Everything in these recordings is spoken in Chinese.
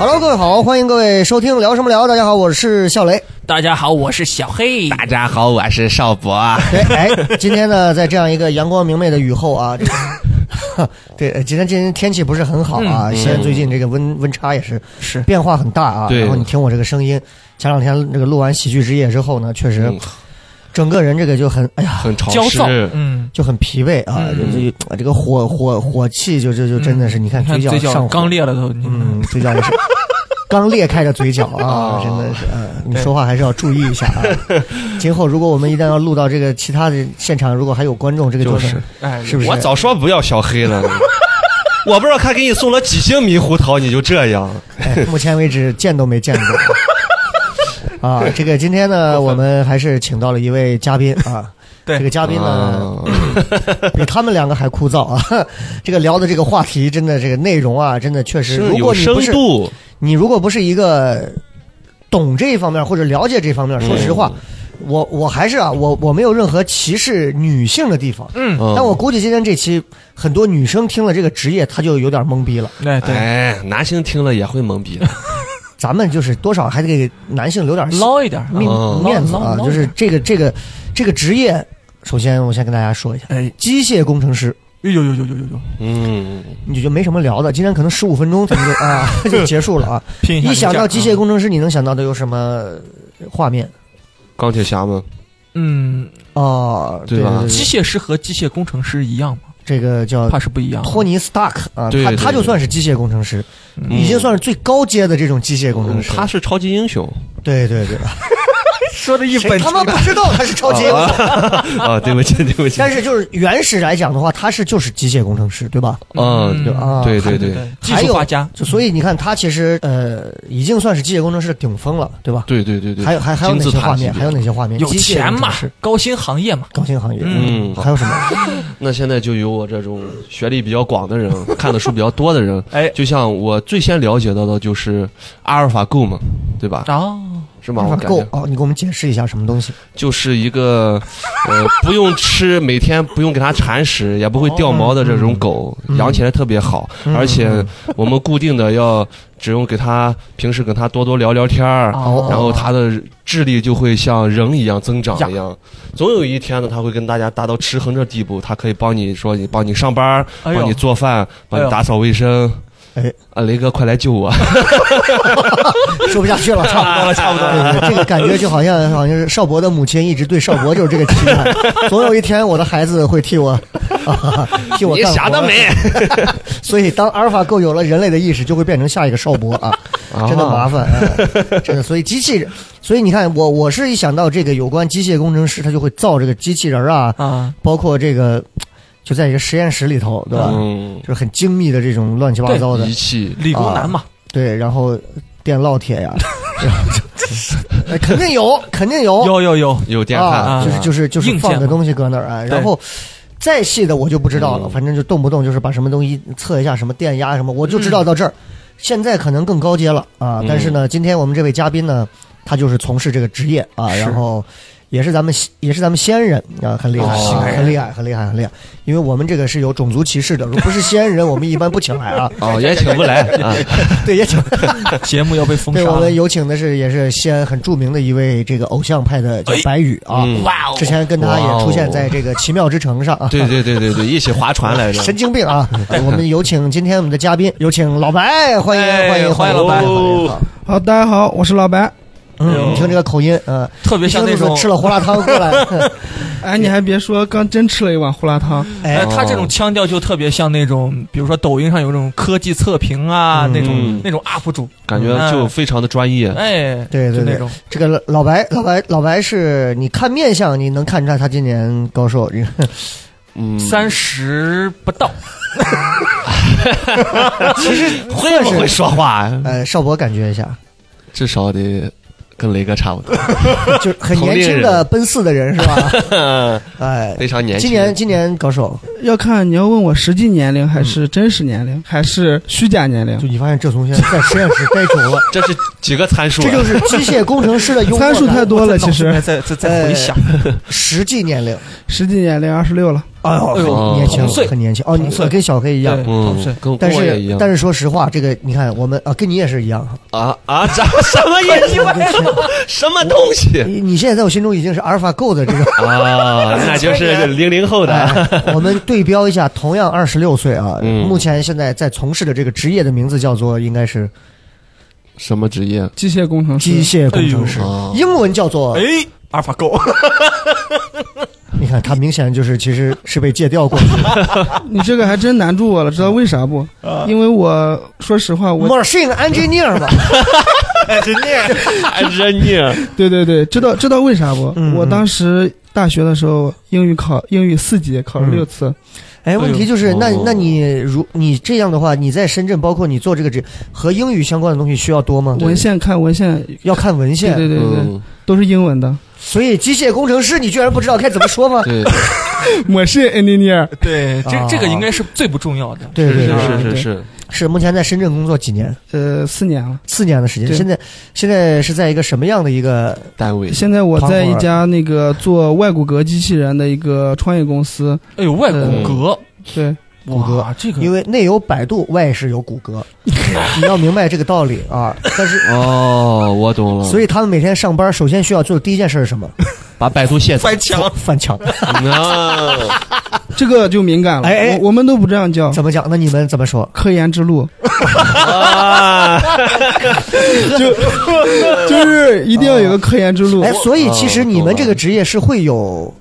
Hello，各位好，欢迎各位收听聊什么聊？大家好，我是笑雷。大家好，我是小黑。大家好，我是邵博。对，哎，今天呢，在这样一个阳光明媚的雨后啊，这个 对，呃今天今天天气不是很好啊，西安最近这个温温差也是是变化很大啊。然后你听我这个声音，前两天这个录完喜剧之夜之后呢，确实嗯整个人这个就很哎呀，很潮湿，焦躁，嗯，就很疲惫啊，嗯这这这个火火火气就就就真的是，你看你看嘴角嘴角上火刚裂了都，嗯，嗯，嘴角也是 刚裂开的嘴角啊，哦真的是，嗯，你说话还是要注意一下啊。今后如果我们一旦要录到这个其他的现场，如果还有观众，这个就是是哎，是不是？我早说不要小黑了。我不知道他给你送了几星猕猴桃，你就这样。哎，目前为止见都没见过。啊，这个今天呢，我们还是请到了一位嘉宾啊。对这个嘉宾呢，啊 比他们两个还枯燥啊。这个聊的这个话题，真的这个内容啊，真的确实，如果你不是，你如果不是一个懂这一方面或者了解这方面，说实话，我我还是啊，我我没有任何歧视女性的地方。嗯，嗯但我估计今天这期很多女生听了这个职业，她就有点懵逼了。哎对，哎，男性听了也会懵逼的。咱们就是多少还得给男性留点捞一点，面嗯面子啊，就是这个这个这个职业，首先我先跟大家说一下，哎，机械工程师，有有有有有有有，嗯，你就没什么聊的，今天可能十五分钟咱们就啊 就结束了啊。拼一想到机械工，程师，你能想到的有什么画面？钢铁侠吗，嗯，哦，对吧对机械师和机械工程师一样吗？这个叫怕是不一样。托尼·斯塔克啊，他他就算是机械工程师，嗯已经算是最高阶的这种机械工程师。他是超级英雄对对对，说的一本他们不知道他是超级英雄？啊！对不起，对不起。但是就是原始来讲的话，他是就是机械工程师，对吧？嗯，对啊，对对对对，技还有术画家，就所以你看，他其实呃已经算是机械工程师的顶峰了，对吧？对对对对，还有还还有哪些画面？还有哪些画面？有钱嘛高薪行业嘛，高新行业，嗯还有什么？那现在就有我这种学历比较广的人，看的书比较多的人，哎就像我最先了解到的就是阿尔法狗嘛，对吧？啊，是吗？我感觉够哦，你给我们解释一下什么东西？就是一个呃不用吃，每天不用给它铲屎，也不会掉毛的这种狗，嗯养起来特别好，嗯而且我们固定的要只用给它平时跟它多多聊聊天儿。哦然后它的智力就会像人一样增长一样，总有一天呢，它会跟大家达到持衡的地步，它可以帮你说，你帮你上班，哎帮你做饭，帮你打扫卫生。哎，啊，雷哥，快来救我！说不下去了，差不多了，差不多了。对对这个感觉就好像好像是少博的母亲一直对少博就是这个期待，总有一天我的孩子会替我啊 替我你干活。想得美！所以当阿尔法狗有了人类的意识，就会变成下一个少博啊，真的麻烦，哎真的。所以机器人，所以你看我我是一想到这个有关机械工程师，他就会造这个机器人啊，啊，包括这个就在一个实验室里头，对吧？嗯，就是很精密的这种乱七八糟的。仪，器，理工男嘛，对，然后电烙铁呀，然后就哎肯定有，肯定有，有有有，有电焊，啊，就是就是就是放的东西搁那儿啊，然后。再细的我就不知道了，嗯。反正就动不动就是把什么东西测一下什么电压什么，我就知道到这儿。现在可能更高阶了啊，嗯。但是呢，今天我们这位嘉宾呢，他就是从事这个职业啊，然后也是咱们西也是咱们西安人啊，很厉害，哦很厉害，很厉害，很厉害。因为我们这个是有种族歧视的，如果不是西安人，我们一般不请来啊。哦，也请不来 啊。对，也请。节目要被封对，杀对我们。有请的是也是西安很著名的一位这个偶像派的叫白宇啊。嗯哇哦之前跟他也出现在这个奇妙之城上啊。对对对对对，一起划船来着。神经病啊！我们有请今天我们的嘉宾，有请老白，欢迎哎欢迎欢迎老白欢迎欢迎哦好，大家好，我是老白。嗯，你听这个口音，嗯，特别像那种吃了胡辣汤过来，哎，你还别说，刚真吃了一碗胡辣汤。哎。哎，，他这种腔调就特别像那种，比如说抖音上有那种科技测评啊，嗯。那种嗯。那种 UP 主，感觉就非常的专业。哎，对对对就那种，这个老白，老白，老白是你看面相，你能看出来他今年高寿，这个嗯，三十不到，其实会不会说话呀？呃，邵博感觉一下，至少得跟雷哥差不多，就是很年轻的奔四的人是吧？哎，非常年轻。今年今年高手，要看你要问我实际年龄还是真实年龄，还是虚假年龄就。你发现这从现在在实验室待久了，这是几个参数啊？这就是机械工程师的幽默参数太多了，其实在在在回想，实际年龄，实际年龄二十六了。哎呦，哎呦很年轻很年轻哦，你跟小黑一样对。嗯同岁，跟但是跟我也一样但是说实话，这个你看我们啊，跟你也是一样。啊啊！这什么意思？什么东西你你现在在我心中已经是阿尔法 Go 的这个啊？那就是零零后的。哎我们对标一下，同样二十六岁啊，嗯目前现在在从事的这个职业的名字叫做应该是什么职业？机械工程师，机械工程师英文叫做哎，阿尔法狗，你看他明显就是其实是被借调过去的。你这个还真难住我了，知道为啥不？啊因为我说实话，我，machine engineer 吧，人家对对对，知道知道为啥不？嗯我当时大学的时候英语考英语四级考了六次，哎，问题就是，那哦。那你如你这样的话，你在深圳，包括你做这个职和英语相关的东西需要多吗？文献看文献，要看文对献，对对对，嗯，都是英文的。所以机械工程师你居然不知道该怎么说吗？对，我是 engineer，对，这啊这个应该是最不重要的。对对是对，是是是，是目前在深圳工作几年？呃，四年了。四年的时间。对现在现在是在一个什么样的一个？单位现在我在一家那个做外骨骼机器人的一个创业公司，哎呦，外骨骼，对，骨骼哇，这个因为内有百度，外是有谷歌，你要明白这个道理啊。但是，哦，我懂了。所以他们每天上班，首先需要做的第一件事是什么？把百度卸载翻墙，翻墙。啊，这个就敏感了。哎哎我我们都不这样叫，怎么讲？那你们怎么说？科研之路，啊就是一定要有个科研之路，哎，所以其实你们这个职业是会有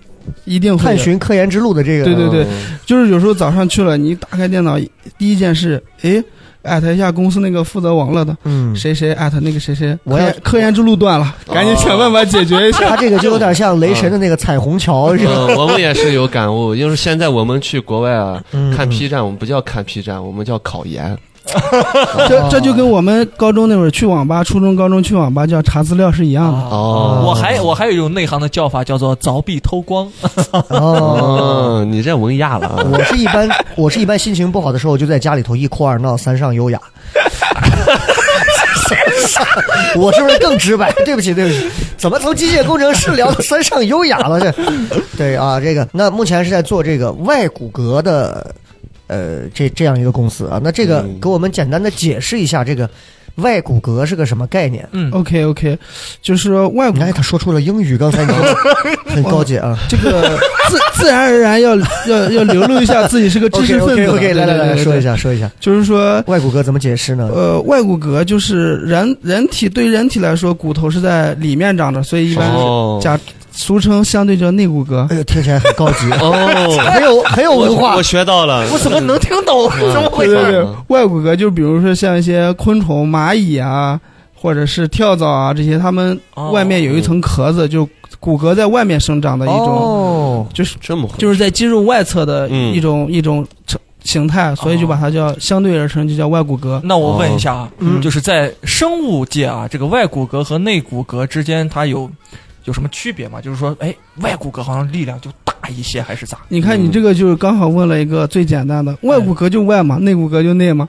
一定会。探寻科研之路的这个。对对对，就是有时候早上去了，你打开电脑，第一件事，哎，艾特一下公司那个负责网络的嗯，谁谁艾特那个谁谁，我要科研之路断了，赶紧想办法解决一下。他这个就有点像雷神的那个彩虹桥，是吧？嗯，我们也是有感悟，因为现在我们去国外啊，嗯看 P 站，我们不叫看 P 站，我们叫考研。这这就跟我们高中那会儿去网吧，初中、高中去网吧叫查资料是一样的。哦我还我还有一种内行的叫法，叫做凿壁偷光。哦。哦，你这文雅了啊！我是一般，我是一般心情不好的时候，就在家里头一哭二闹三上优雅。我是不是更直白？对不起，对不起，怎么从机械工程师聊到三上优雅了？这，对啊，这个那目前是在做这个外骨骼的，呃，这这样一个公司啊。那这个嗯给我们简单的解释一下，这个外骨骼是个什么概念？嗯，OK OK，就是说外骨骼。哎他说出了英语，刚才你 很高级啊。这个自自然而然要要要流露一下自己是个知识分 OK 子。OK，来来来，说一下，说一下就是说。外骨骼怎么解释呢？呃，外骨骼就是人人体对人体来说，骨头是在里面长的，所以一般哦假俗称相对叫内骨骼。哎呦，听起来很高级，哦，很有很有文化我我。学到了。我怎么能听懂？怎么回事？对对对，外骨骼就比如说像一些昆虫、蚂蚁啊，或者是跳蚤啊这些，它们哦外面有一层壳子，就骨骼在外面生长的一种，哦，就是这么回事就是在肌肉外侧的嗯一种、一种成形态，所以就把它叫相对而成，就叫外骨骼。那我问一下啊，嗯就是在生物界啊，这个外骨骼和内骨骼之间，它有有什么区别吗？就是说，哎，外骨骼好像力量就大一些，还是咋？你看，你这个就是刚好问了一个最简单的，外骨骼就外嘛，内骨骼就内嘛。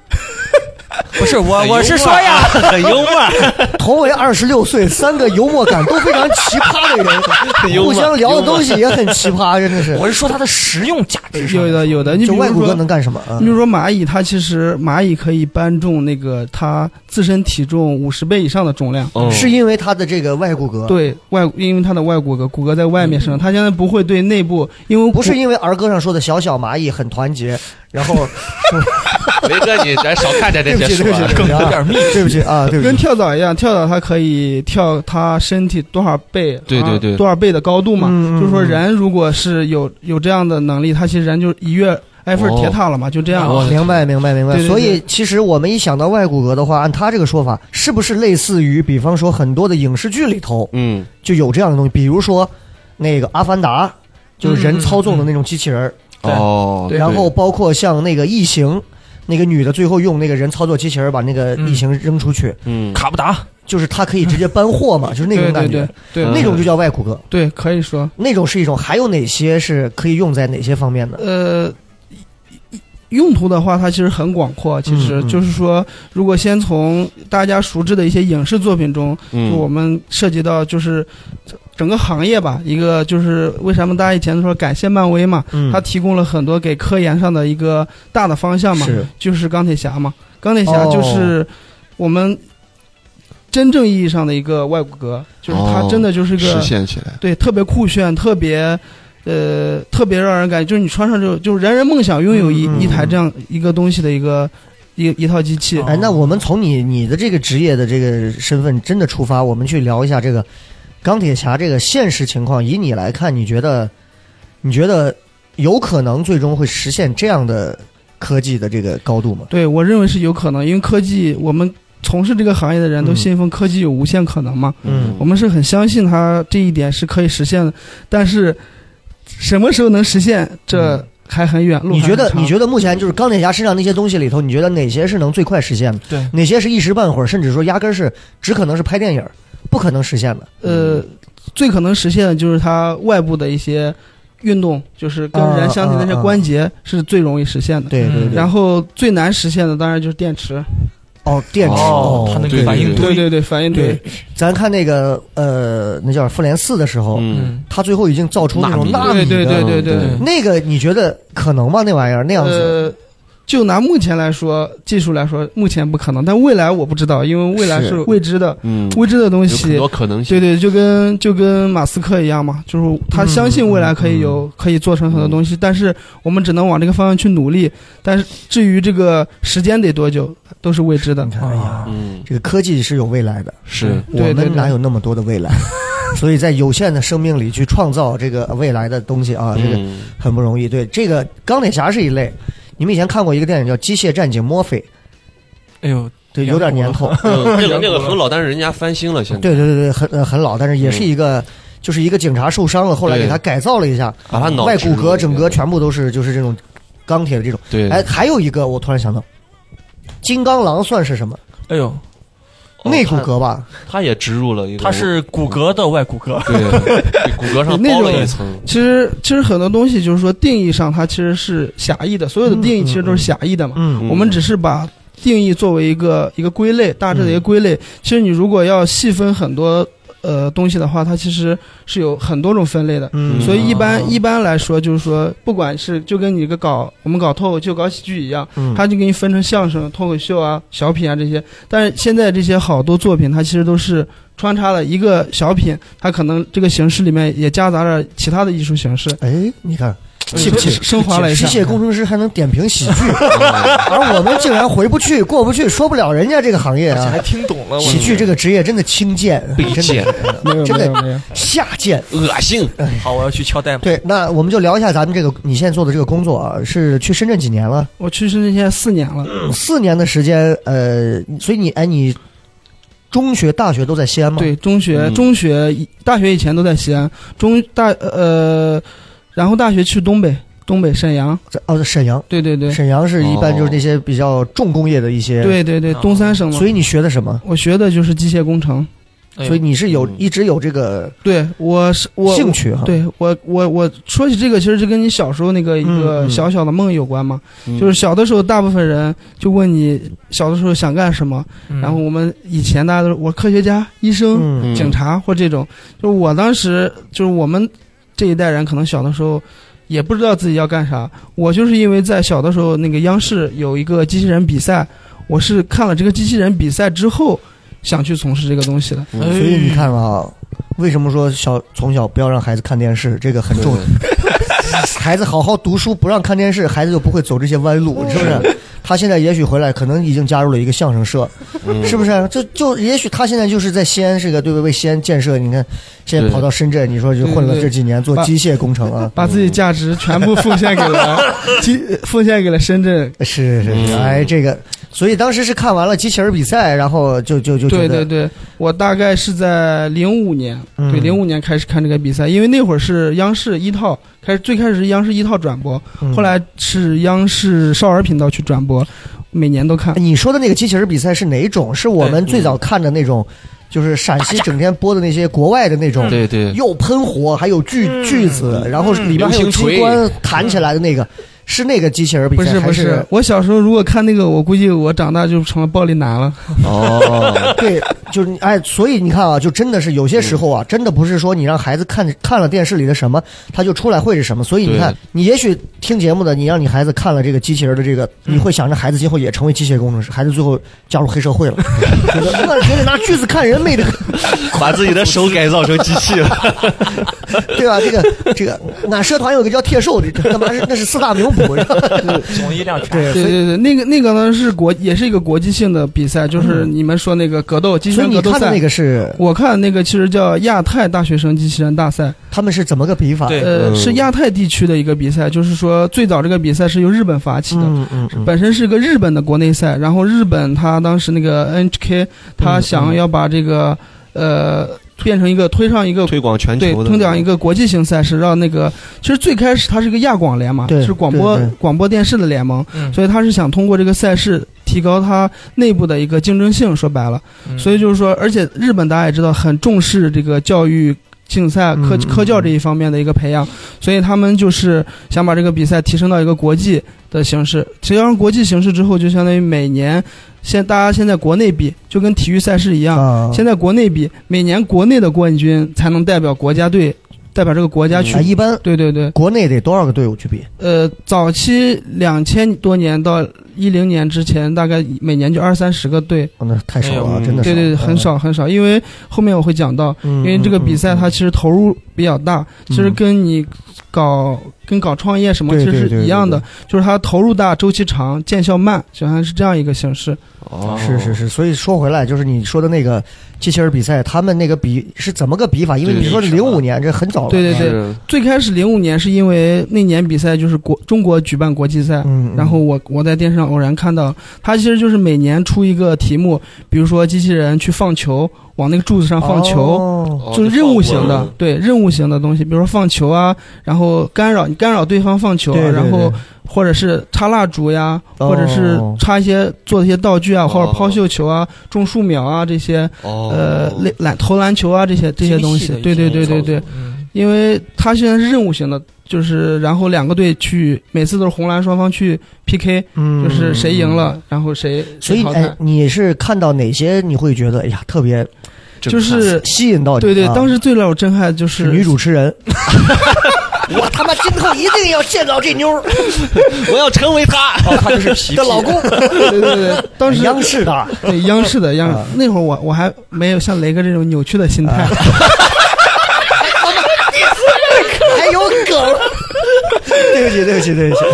不是我，我是说呀，很幽默，同为二十六岁，三个幽默感都非常奇葩的人，互相聊的东西也很奇葩，真的是。我是说它的实用价值。有的有的，你比如就外骨骼说。能干什么啊你比？如说蚂蚁，它其实蚂蚁可以搬重那个它自身体重五十倍以上的重量。哦是因为它的这个外骨骼，，对外，因为它的外骨骼骨骼在外面生长，它现在不会对内部，因为不是因为儿歌上说的小小蚂蚁很团结，然后雷哥，你咱少看点这对不起，些书啊对不起，对不起啊，对不起啊，对 跟。跳蚤一样，跳蚤它可以跳它身体多少倍，啊对对对多少倍的高度嘛。就是说，人如果是有有这样的能力，他其实人就一跃埃菲尔铁塔了嘛，就这样。哦明白，明白，明白。所以，其实我们一想到外骨骼的话，按他这个说法，是不是类似于，比方说很多的影视剧里头嗯，就有这样的东西？比如说那个《阿凡达》，就是人操纵的那种机器人哦，对。然后包括像那个《异形》，那个女的最后用那个人操作机器人把那个异形扔出去，嗯，卡布达，就是他可以直接搬货嘛，就是那种感觉。对对，对嗯那种就叫外骨骼。对，可以说，那种是一种，还有哪些是可以用在哪些方面的？呃，用途的话，它其实很广阔。其实就是说，如果先从大家熟知的一些影视作品中，就我嗯，们涉及到就是整个行业吧，一个就是为什么大家以前都说感谢漫威嘛，嗯。它提供了很多给科研上的一个大的方向嘛，是。就是钢铁侠嘛，钢铁侠哦。就是我们真正意义上的一个外骨骼，就是它哦真的就是个、实现起来，对特别酷炫，特别。呃，特别让人感觉就是你穿上之后，就是人人梦想拥有一、嗯一台这样一个东西的一个一一套机器。哎，那我们从你你的这个职业的这个身份真的出发，我们去聊一下这个钢铁侠这个现实情况。以你来看，你觉得你觉得有可能最终会实现这样的科技的这个高度吗？对我认为是有可能，因为科技，我们从事这个行业的人都嗯信奉科技有无限可能嘛。嗯我们是很相信它这一点是可以实现的，但是什么时候能实现，这还很远。路嗯你觉得你觉得目前就是钢铁侠身上那些东西里头，你觉得哪些是能最快实现的？对，哪些是一时半会儿，甚至说压根儿是只可能是拍电影儿，不可能实现的？呃，最可能实现的就是它外部的一些运动，就是跟人相体的那些关节是最容易实现的。嗯对对对。然后最难实现的当然就是电池，哦，电池哦它那个反应堆，对对对，反应堆，咱看那个呃，那叫复联四的时候，嗯，嗯，他最后已经造出那种纳纳米的，对对对对对嗯那个你觉得可能吗？那玩意儿那样子？呃，就拿目前来说，技术来说，目前不可能，但未来我不知道，因为未来是是未知的，嗯，未知的东有很西。多可能性，对对，就跟就跟马斯克一样嘛，就是他相信未来可以有、可以做成很多东西，但是我们只能往这个方向去努力。但是至于这个时间得多久，都是未知的你。看，哎呀，嗯，这个科技是有未来的，是，我对对们哪有那么多的未来？所以在有限的生命里去创造这个未来的东西啊，这个嗯，很不容易。对，这个钢铁侠是一类。你们以前看过一个电影叫《机械战警：墨菲》，哎呦，对，有点年头。嗯那个那个很老，但是人家翻新了，现在。对对对对，很呃很老，但是也是一个，就是一个警察受伤了，后来给他改造了一下，把他脑外骨骼整个全部都是就是这种钢铁的这种。对，哎，还有一个我突然想到，金刚狼算是什么？哎呦，哦内骨骼吧？它也植入了一个，它是骨骼的外骨骼，对，比 骨骼上包了一层，其实其实很多东西就是说定义上它其实是狭义的，所有的定义其实都是狭义的嘛。嗯我们只是把定义作为一个一个归类，大致的一个归类。其实你如果要细分很多呃东西的话，它其实是有很多种分类的。嗯所以一般、哦一般来说，就是说，不管是就跟你一个搞我们搞脱口秀、搞喜剧一样，嗯它就给你分成相声、脱口秀啊、小品啊这些。但是现在这些好多作品，它其实都是穿插了一个小品，它可能这个形式里面也夹杂着其他的艺术形式，哎，你看，气不气？升华了一机下。械工程师还能点评喜剧，而我们竟然回不去、过不去，说不了人家这个行业啊还。听懂了，喜剧这个职业真的轻贱，真的贱没有真的下贱。恶心，好，我要去敲代码。对，那我们就聊一下咱们这个你现在做的这个工作啊，是去深圳几年了？我去深圳现在四年了，四年的时间，呃，所以你哎，你中学、大学都在西安吗？，对，中学、嗯中学、大学以前都在西安，中大呃，然后大学去东北，东北沈阳，哦，沈阳，对对对，沈阳是一般就是那些比较重工业的一些。，对对对，东三省嘛。所以你学的什么？我学的就是机械工程，所以你是有嗯一直有这个对我是我兴趣哈。，对我我我说起这个，其实就跟你小时候那个一嗯个嗯小小的梦有关嘛。嗯就是小的时候，大部分人就问你小的时候想干什么，嗯然后我们以前大家都是我科学家、医生、警察或这种。就是我当时就是我们这一代人，可能小的时候也不知道自己要干啥。我就是因为在小的时候，那个央视有一个机器人比赛，我是看了这个机器人比赛之后，想去从事这个东西的。所以你看啊，为什么说小从小不要让孩子看电视？这个很重要。孩子好好读书，不让看电视，孩子就不会走这些弯路，是不是？他现在也许回来，可能已经加入了一个相声社，是不是？就就也许他现在就是在西安这个对为西安建设，你看现在跑到深圳，你说就混了这几年做机械工程啊，把自己价值全部奉献给了 机，奉献给了深圳。是是是，哎，这个，所以当时是看完了机器人比赛，然后就就就觉得对对。对，我大概是在零五年，嗯。对零五年开始看这个比赛，因为那会儿是央视一套开始，最开始是央视一套转播，嗯。后来是央视少儿频道去转播，每年都看。你说的那个机器人比赛是哪种？是我们最早看的那种，就是陕西整天播的那些国外的那种，对对，又喷火，还有锯锯子，然后里边还有机关弹起来的那个，是那个机器人比赛？不是不是，我小时候如果看那个，我估计我长大就成了暴力男了。哦，对，就是你哎，所以你看啊，就真的是有些时候啊，真的不是说你让孩子看看了电视里的什么，他就出来会是什么。所以你看，你也许听节目的，你让你孩子看了这个机器人的这个，你会想着孩子今后也成为机械工程师，孩子最后加入黑社会了，觉得我觉得拿锯子看人没得，把自己的手改造成机器了。对吧？这个这个，俺社团有个叫铁兽的，他妈是那是四大名捕，是吧？总一辆全。对，对对对，那个那个呢是国也是一个国际性的比赛，就是你们说那个格斗机器人格斗赛你看那。个是我看那个其实叫亚太大学生机器人大赛，他们是怎么个比法？对呃，嗯是亚太地区的一个比赛，就是说最早这个比赛是由日本发起的，嗯嗯嗯，本身是个日本的国内赛，然后日本他当时那个 NHK 他想要把这个呃变成一个推上一个推广全球的，推广一个国际性赛事，让那个其实最开始它是一个亚广联嘛，对是广播对对。广播电视的联盟，嗯。所以他是想通过这个赛事提高它内部的一个竞争性，说白了，嗯。所以就是说，而且日本大家也知道很重视这个教育。竞赛科科教这一方面的一个培养，所以他们就是想把这个比赛提升到一个国际的形式。提升国际形式之后，就相当于每年，现大家现在国内比，就跟体育赛事一样，啊，现在国内比，每年国内的冠军才能代表国家队，代表这个国家去。啊一般对对对，国内得多少个队伍去比？呃，早期两千多年到一零年之前，大概每年就二三十个队。哦那太少了，哎真的少对对，很。少很少，因为后面我会讲到，嗯因为这个比赛嗯它其实投入比较大，其实跟你搞跟搞创业什么其实是一样的对，就是它投入大、周期长、见效慢，就像是这样一个形式。哦，是是是，所以说回来就是你说的那个机器人比赛，他们那个比是怎么个比法？因为你说是零五年，这很早了。对对对。是最开始零五年是因为那年比赛就是国中国举办国际赛，然后我我在电视上偶然看到，它其实就是每年出一个题目，比如说机器人去放球，往那个柱子上放球，就是任务型的对任务型的东西，比如说放球啊，然后干扰你干扰对方放球啊，对对然后或者是插蜡烛呀，哦或者是插一些做一些道具啊，哦。或者抛绣球啊、种树苗啊这些，哦，呃，篮篮投篮球啊这些这些东西对对对对对，嗯因为它现在是任务型的，就是然后两个队去，每次都是红蓝双方去 PK，嗯，就是谁赢了，然后谁所以。你是看到哪些你会觉得哎呀特别就是吸引到你？对对，啊当时最让我震撼的就是是女主持人。我他妈今后一定要见到这妞儿 我要成为他。哦，他就是皮的老公，对对对，当时央视的。对央视的央那会儿我我还没有像雷哥这种扭曲的心态，还有梗。对不起，对不起，对不起。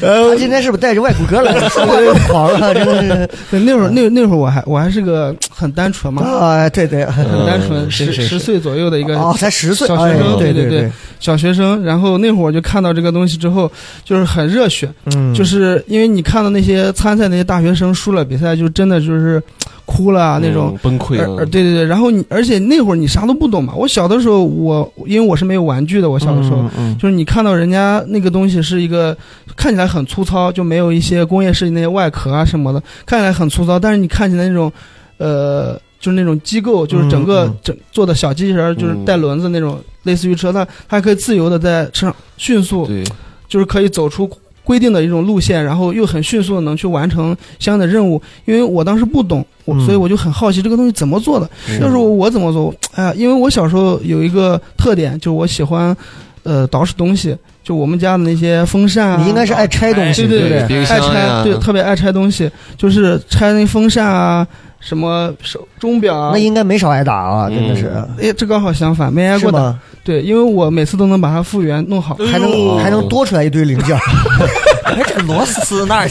呃，他今天是不是带着外骨骼来的？说话更狂了，真的是。对那会儿那那会儿我还我还是个很单纯嘛，啊，对对，很单纯，十十岁左右的一个哦，才十岁，小学生对对对，小学生。然后那会儿我就看到这个东西之后，就是很热血，嗯，就是因为你看到那些参赛那些大学生输了比赛，就真的就是哭了啊那种。嗯崩溃了，对对对，然后你而且那会儿你啥都不懂嘛。我小的时候，我因为我是没有玩具的，我小的时候，就是你看到人家那个东西是一个看起来很粗糙，就没有一些工业设计那些外壳啊什么的，看起来很粗糙，但是你看起来那种，呃，就是那种机构，就是整个整做的小机器人，就是带轮子那种，类似于车，它它可以自由的在车上迅速，就是可以走出。规定的一种路线，然后又很迅速的能去完成相应的任务。因为我当时不懂，我嗯所以我就很好奇这个东西怎么做的。是要是我我怎么做？哎呀，因为我小时候有一个特点，就是我喜欢，呃，捯饬东西。就我们家的那些风扇啊，你应该是爱拆东西，对对对？爱拆，对，特别爱拆东西，就是拆那风扇啊，什么手钟表啊？那，应该没少挨打啊，真的是，哎，这刚好相反，没挨过打。对，因为我每次都能把它复原弄好，还能还能多出来一堆零件。儿，哎，这螺丝那儿。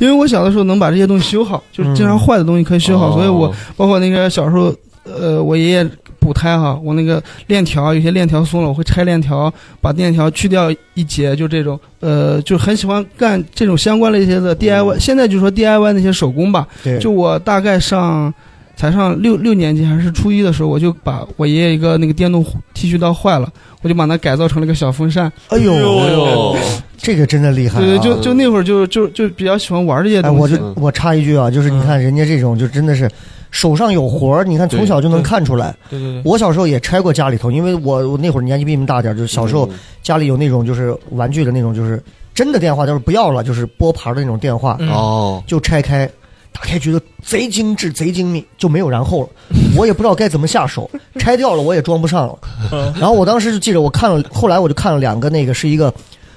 因为我小的时候能把这些东西修好，就是经常坏的东西可以修好，哦。所以我包括那个小时候，呃，我爷爷补胎哈，我那个链条有些链条松了，我会拆链条，把链条去掉一节，就这种，呃，就很喜欢干这种相关的一些的 DIY。现在就说 DIY 那些手工吧，对，就我大概上才上六六年级还是初一的时候，我就把我爷爷一个那个电动剃须刀坏了，我就把它改造成了个小风扇。哎呦，哎呦，这个真的厉害、啊，对对，就就那会儿就就就比较喜欢玩这些哎，东西。我就我插一句啊，就是你看人家这种，就真的是手上有活儿，你看从小就能看出来。对对对，我小时候也拆过家里头，因为我我那会儿年纪比你们大点儿，就是小时候家里有那种就是玩具的那种，就是真的电话，就是不要了，就是拨盘的那种电话，嗯哦，就拆开。打开觉得贼精致、贼精密，就没有然后了。我也不知道该怎么下手，拆掉了我也装不上了。然后我当时就记着，我看了，后来我就看了两个，那个是一个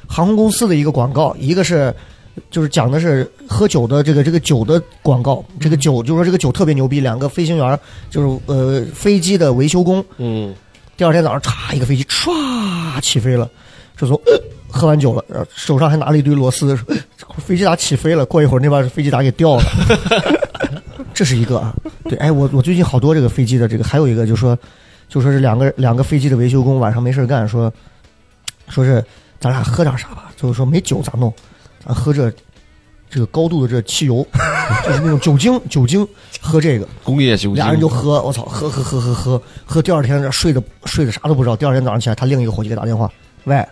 航空公司的一个广告，一个是就是讲的是喝酒的这个这个酒的广告，这个酒就说这个酒特别牛逼，两个飞行员就是呃飞机的维修工，嗯，第二天早上嚓一个飞机唰起飞了，就说、呃、喝完酒了，然后手上还拿了一堆螺丝，飞机咋起飞了？过一会儿那边飞机咋给掉了？这是一个啊，对，哎，我我最近好多这个飞机的这个，还有一个就说就说是两个两个飞机的维修工晚上没事干，说说是咱俩喝点啥吧，就是说没酒咋弄，咱喝这这个高度的这汽油，就是那种酒精酒精，喝这个。工业酒精，俩人就喝，我操，喝喝喝喝喝喝，第二天睡的睡的啥都不知道。第二天早上起来，他另一个伙计给打电话，喂，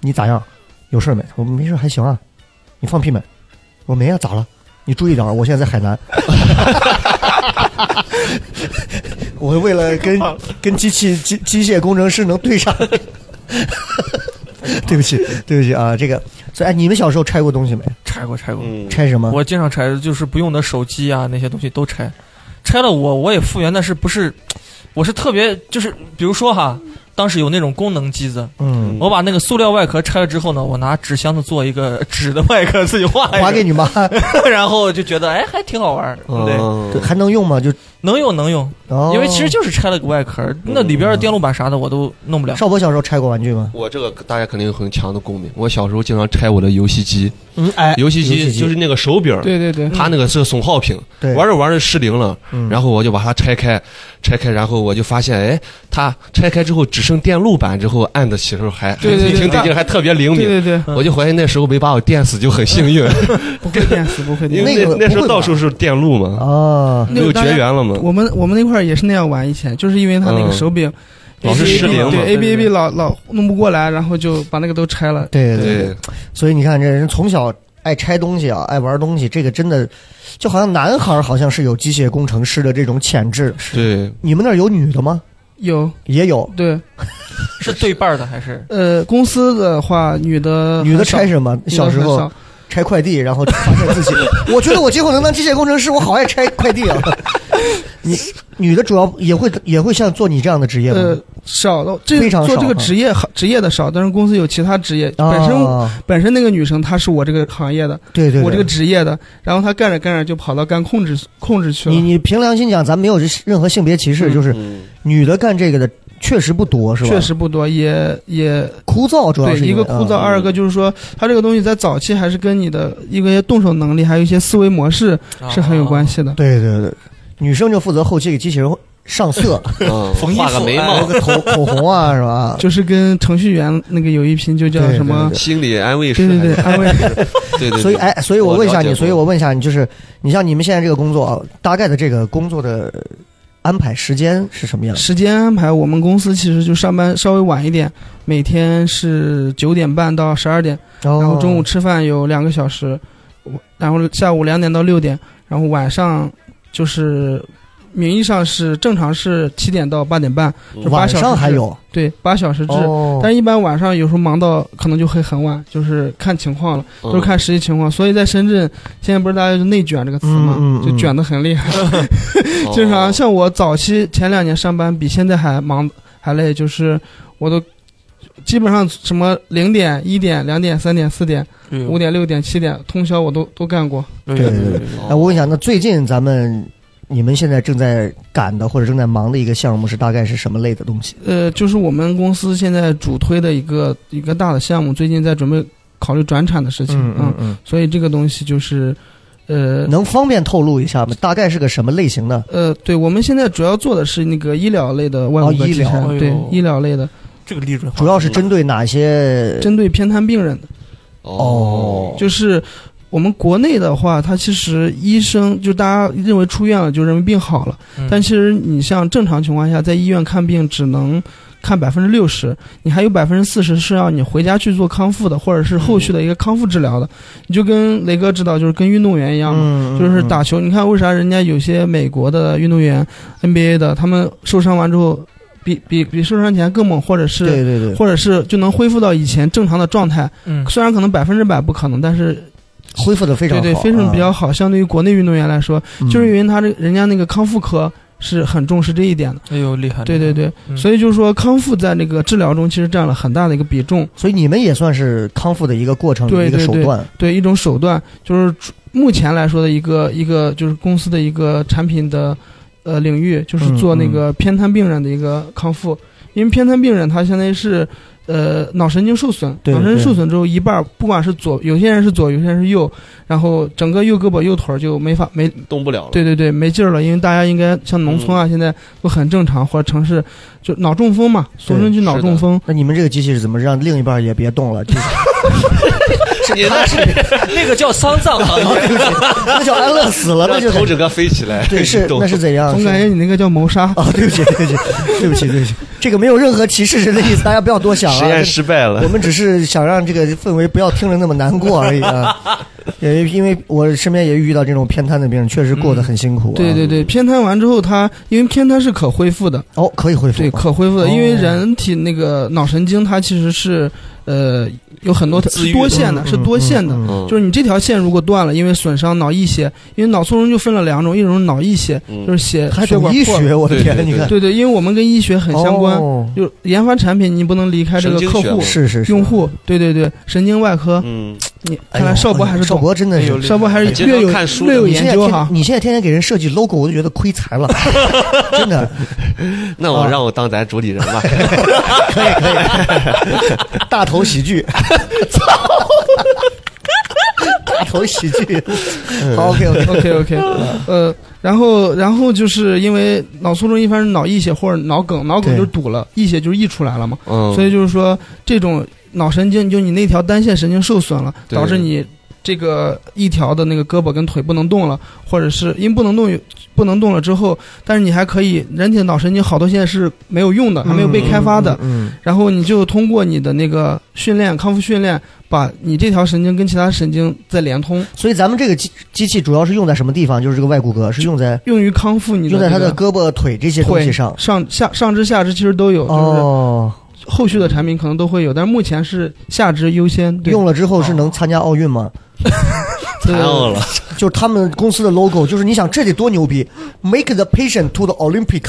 你咋样？有事没？我没事，还行啊。你放屁没？我说没啊，咋了？你注意点儿，我现在在海南。我为了跟 跟机器机机械工程师能对上，对不起对不起啊，这个，所以哎，你们小时候拆过东西没？拆过拆过，嗯，拆什么？我经常拆，就是不用的手机啊那些东西都拆，拆了我我也复原，但是不是，我是特别就是比如说哈，当时有那种功能机子，嗯，我把那个塑料外壳拆了之后呢，我拿纸箱子做一个 纸的外壳自己画一个，还给你妈，然后就觉得哎还挺好玩儿，对，嗯。对还能用吗？就能用能用，哦，因为其实就是拆了个外壳，那里边的电路板啥的我都弄不了。少博小时候拆过玩具吗？我这个大家肯定有很强的共鸣。我小时候经常拆我的游戏机，嗯，哎，游戏机机。就是那个手柄，对对对，它那个是损耗品，对。玩着玩着失灵了，嗯。然后我就把它拆开，拆开，然后我就发现，哎，它拆开之后只剩电路板，之后按的起时候还对对对。一听得劲，还特别灵敏。对对对，我就怀疑那时候没把我电死就很幸运，不会电死，不会电死。因为那个那那时候不会吧到处是电路嘛，啊，没有绝缘了嘛。我们我们那块儿也是那样玩，以前就是因为他那个手柄老是 ABAB 失灵对对 A B A 对 B 老老弄不过来，然后就把那个都拆了。对对对，所以你看这人从小爱拆东西啊，爱玩东西，这个真的就好像男孩儿好像是有机械工程师的这种潜质。对，你们那儿有女的吗？有也有，对，是对半的还是？呃，公司的话，女的女的拆什么？小时候拆快递，然后发现自己，我觉得我今后能当机械工程师，我好爱拆快递啊。你女的主要也会也会像做你这样的职业吗？呃少的，这非常做这个职业好职业的少，但是公司有其他职业，本身啊，本身那个女生她是我这个行业的，对对，对我这个职业的，然后她干着干着就跑到干控制控制去了你。你凭良心讲，咱没有任何性别歧视，嗯就是嗯女的干这个的确实不多，是吧？确实不多，也也枯燥，主要是因为一个枯燥，啊二个就是说，它这个东西在早期还是跟你的一个动手能力，还有一些思维模式是很有关系的。对对对，女生就负责后期给机器人上色，嗯 画个眉哎毛，口口红啊，是吧？就是跟程序员那个有一拼就叫什么？心理安慰师对对对，安慰。对对对，所以哎，所以我问一下你，所以我问一下你，就是你像你们现在这个工作啊，大概的这个工作的安排时间是什么样的？时间安排，我们公司其实就上班稍微晚一点，每天是九点半到十二点，然然后中午吃饭有两个小时，我然后下午两点到六点，然后晚上就是名义上是正常是七点到八点半，就八晚小时制。上还有？对八小时制。哦，但是一般晚上有时候忙到可能就会很晚，就是看情况了，嗯。都是看实际情况。所以在深圳，现在不是大家就内卷这个词嘛，嗯嗯嗯。就卷的很厉害。哦 经常像我早期前两年上班比现在还忙还累，就是我都基本上什么零点、一点、两点、三点、四点、嗯。五点、六点、七点通宵我都都干过。对对对对。哎，我问一下，那最近咱们你们现在正在赶的或者正在忙的一个项目是大概是什么类的东西？呃，就是我们公司现在主推的一个一个大的项目，最近在准备考虑转产的事情，嗯嗯，所以这个东西就是，呃，能方便透露一下吗？大概是个什么类型的？呃，对，我们现在主要做的是那个医疗类的外骨骼哦医疗对医疗类的，这个利润主要是针对哪些？针对偏瘫病人的。哦就是我们国内的话，它其实医生就大家认为出院了就认为病好了，嗯但其实你像正常情况下，在医院看病只能看百分之六十，你还有百分之四十是要你回家去做康复的，或者是后续的一个康复治疗的。你就跟雷哥知道，就是跟运动员一样嘛。嗯，就是打球，你看为啥人家有些美国的运动员，NBA 的，他们受伤完之后，比比比受伤前更猛，或者是对对对，或者是就能恢复到以前正常的状态。嗯虽然可能百分之百不可能，但是恢复的非常好，对对，非常比较啊，好。相对于国内运动员来说，嗯就是因为他这人家那个康复科是很重视这一点的。哎呦厉害，对对对，嗯所以就是说康复在那个治疗中其实占了很大的一个比重，所以你们也算是康复的一个过程，一个对对对手段。对一种手段，就是目前来说的一个一个就是公司的一个产品的呃领域，就是做那个偏瘫病人的一个康复。因为偏瘫病人他相当于是呃脑神经受损，对脑神经受损之后一半儿不管是左，有些人是左，有些人是右，然后整个右胳膊右腿儿就没法没动不了了。对对对，没劲儿了，因为大家应该像农村啊，嗯现在都很正常，或者城市就脑中风嘛，俗称就脑中风。那你们这个机器是怎么让另一半也别动了？就是 是你那是那个叫丧葬行业，那叫安乐死了，那就让头整个飞起来。对是那是怎样？总感觉你那个叫谋杀。啊，对不起，对不起，对不起，对不起，这个没有任何歧视人的意思，大家不要多想啊。实验失败了我。们只是想让这个氛围不要听着那么难过而已啊。也因为我身边也遇到这种偏瘫的病人，确实过得很辛苦、啊。对对对，偏瘫完之后他，因为偏瘫是可恢复的，哦，可以恢复。对，可恢复的，哦因为人体那个脑神经它其实是呃有很多是多线的，是多线的。就是你这条线如果断了，因为损伤脑溢血，因为脑卒中就分了两种，一种是脑溢血，嗯就是血还血管破医学，我的天，对对你看对对，因为我们跟医学很相关，哦就研发产品你不能离开这个客户是是是用户，对对对，神经外科，嗯，你看来邵博还是邵，博真的是。邵博还是略有略有研究哈。你现在天天给人设计 logo，我就觉得亏财了，真的。那我让我当咱主理人吧。可 以可以，大头喜剧，大头喜剧，好 OK OK，OK OK，呃，然后然后就是因为脑卒中一般是脑溢血或者脑梗，脑梗对。就堵了，溢血就是溢出来了嘛，嗯，所以就是说这种脑神经就你那条单线神经受损了，导致你这个一条的那个胳膊跟腿不能动了，或者是因为不能动不能动了之后，但是你还可以，人体的脑神经好多现在是没有用的，还没有被开发的，嗯，然后你就通过你的那个训练康复训练，把你这条神经跟其他神经再连通，所以咱们这个机机器主要是用在什么地方？就是这个外骨骼是用在用于康复你的用在它的胳膊、腿这些东西上。上下上肢下肢其实都有，就是哦，后续的产品可能都会有，但是目前是下肢优先。对用了之后是能参加奥运吗？残奥了。就是他们公司的 logo，就是你想这得多牛逼，Make the patient to the Olympic，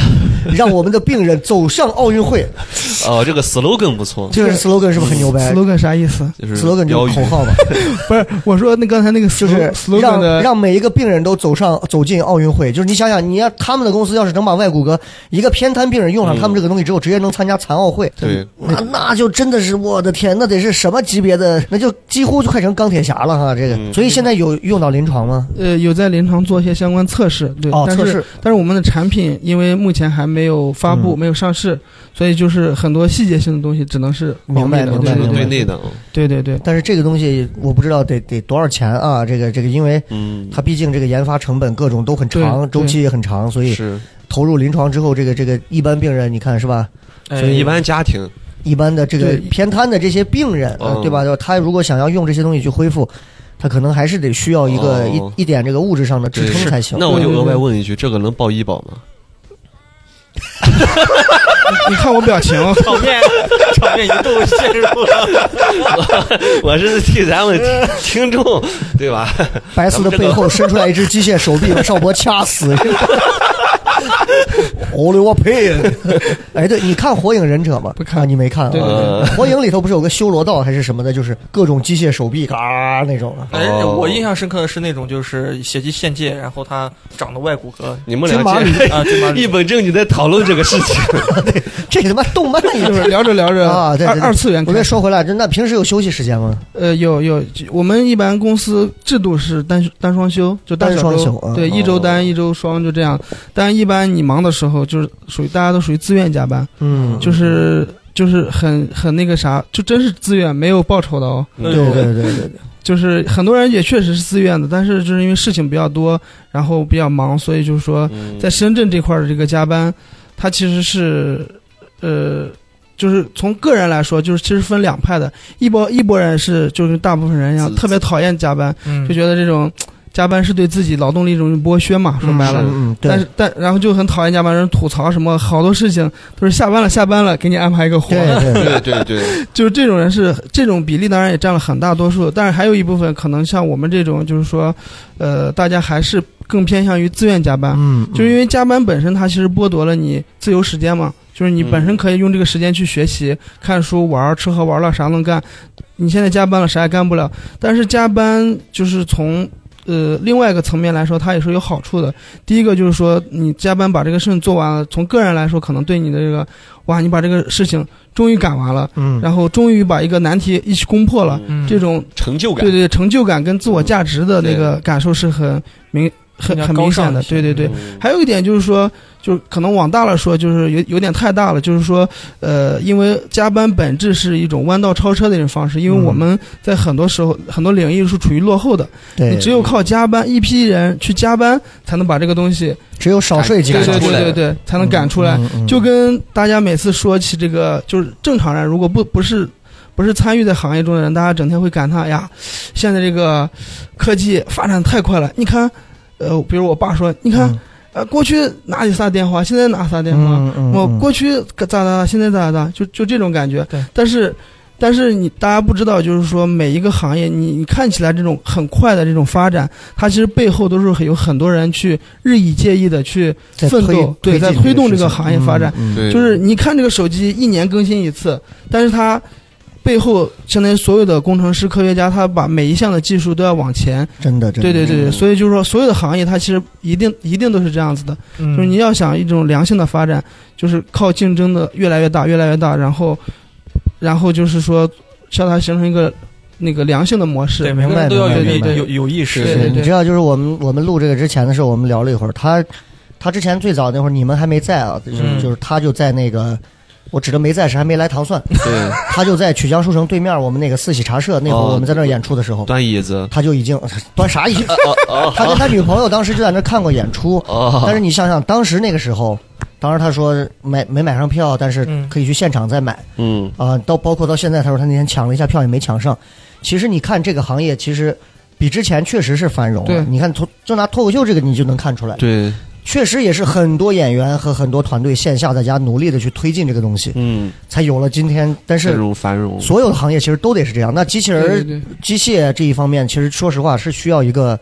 让我们的病人走向奥运会，哦，这个 slogan 不错，这个 slogan 是不是很牛掰 slogan 啥意思？就是？slogan 就是口号嘛，不是，我说那刚才那个就是 slogan 让让每一个病人都走上走进奥运会。就是你想想，你要他们的公司要是能把外骨骼一个偏瘫病人用上嗯他们这个东西之后，直接能参加残奥会，对，那那就真的是我的天，那得是什么级别的？那就几乎就快成钢铁侠了哈！这个，嗯所以现在有用到临床吗？呃有在临床做一些相关测试，对，哦，但是测试但是我们的产品因为目前还没有发布，嗯没有上市，所以就是很多细节性的东西只能是。明白明白对对对对内的，对对对，但是这个东西我不知道得得多少钱啊？这个这个，因为嗯，它毕竟这个研发成本各种都很长，对周期也很长，所以是投入临床之后，这个这个一般病人你看是吧？哎所以一般家庭，一般的这个对偏瘫的这些病人，对吧？他如果想要用这些东西去恢复，他可能还是得需要一个、哦一一点这个物质上的支撑才行。那我就额外问一句，这个能报医保吗？你看我表情，场面场面一度陷入了。我是替咱们听众，对吧？白丝的背后伸出来一只机械手臂，把邵博掐死。我的我呸！哎，对，你看《火影忍者》吗？不看，你没看啊？对对对火影里头不是有个修罗道还是什么的，就是各种机械手臂嘎那种啊。哎，我印象深刻的是那种就是血迹献界，然后他长的外骨骼你们俩金马这吕啊，一本正经在讨论这个事情。这他妈动漫一就是聊着聊着啊对二次元。我再说回来，那平时有休息时间吗？呃，有有，我们一般公司制度是单单双休，就大单双休啊对，一周单一周双就这样。但一般你忙的时候，就是属于大家都属于自愿加班，嗯，就是就是很很那个啥，就真是自愿，没有报酬的哦。对对对对对，就是很多人也确实是自愿的，但是就是因为事情比较多，然后比较忙，所以就是说嗯。在深圳这块儿的这个加班，它其实是，呃，就是从个人来说，就是其实分两派的，一波一波人是就是大部分人一样，特别讨厌加班，嗯。就觉得这种加班是对自己劳动力一种剥削嘛，说白了。嗯嗯，对。但是但然后就很讨厌加班，人吐槽什么好多事情都是下班了下班了给你安排一个活，对对对，对对对，就是这种人是这种比例，当然也占了很大多数，但是还有一部分可能像我们这种，就是说，呃，大家还是更偏向于自愿加班，嗯，就是因为加班本身它其实剥夺了你自由时间嘛，就是你本身可以用这个时间去学习、看书、玩、吃喝玩乐啥能干，你现在加班了啥也干不了，但是加班就是从。呃，另外一个层面来说，它也是有好处的。第一个就是说，你加班把这个事情做完了，从个人来说，可能对你的这个，哇，你把这个事情终于赶完了，嗯，然后终于把一个难题一起攻破了，嗯这种成就感对。对成就感跟自我价值的那个感受是很明很很明显的。对对对，嗯还有一点就是说，就是可能往大了说，就是有有点太大了，就是说，呃，因为加班本质是一种弯道超车的一种方式，因为嗯。我们在很多时候很多领域是处于落后的，对，你只有靠加班，一批人去加班，才能把这个东西，只有少睡几个对对小时对对对，才能赶出来。就跟大家每次说起这个，就是正常人如果不不是不是参与在行业中的人，大家整天会感叹哎呀，现在这个科技发展太快了。你看，呃，比如我爸说，你看，呃，过去哪里撒电话，现在哪啥电话？嗯嗯，嗯我过去咋咋咋，现在咋咋，就就这种感觉。对，但是。但是你大家不知道，就是说每一个行业，你你看起来这种很快的这种发展，它其实背后都是有很多人去日以继夜的去在推奋斗，对，在推动这个行业发展。嗯嗯，就是你看这个手机一年更新一次，但是它背后相当于所有的工程师、科学家，他把每一项的技术都要往前。真的真的，对对对所以就是说，所有的行业它其实一定一定都是这样子的，嗯。就是你要想一种良性的发展，就是靠竞争的越来越大、越来越大，然后，然后就是说，让它形成一个那个良性的模式。对明白人都要有明白有有意识，对对对。你知道，就是我们我们录这个之前的时候，我们聊了一会儿，他他之前最早那会儿你们还没在啊，就是、嗯。就是他就在那个。我指的没在是还没来糖蒜，对 他就在曲江书城对面，我们那个四喜茶社那会儿哦我们在那儿演出的时候，端椅子，他就已经 端啥椅子？哦他跟他女朋友当时就在那看过演出，哦，但是你想想当时那个时候，当时他说买没买上票，但是嗯可以去现场再买，嗯啊，到包括到现在，他说他那天抢了一下票也没抢上。其实你看这个行业，其实比之前确实是繁荣了。你看脱就拿脱口秀这个，你就能看出来，对，确实也是很多演员和很多团队线下在家努力的去推进这个东西，嗯，才有了今天。但这是繁荣，所有的行业其实都得是这样。那机器人机械这一方面，其实说实话是需要一个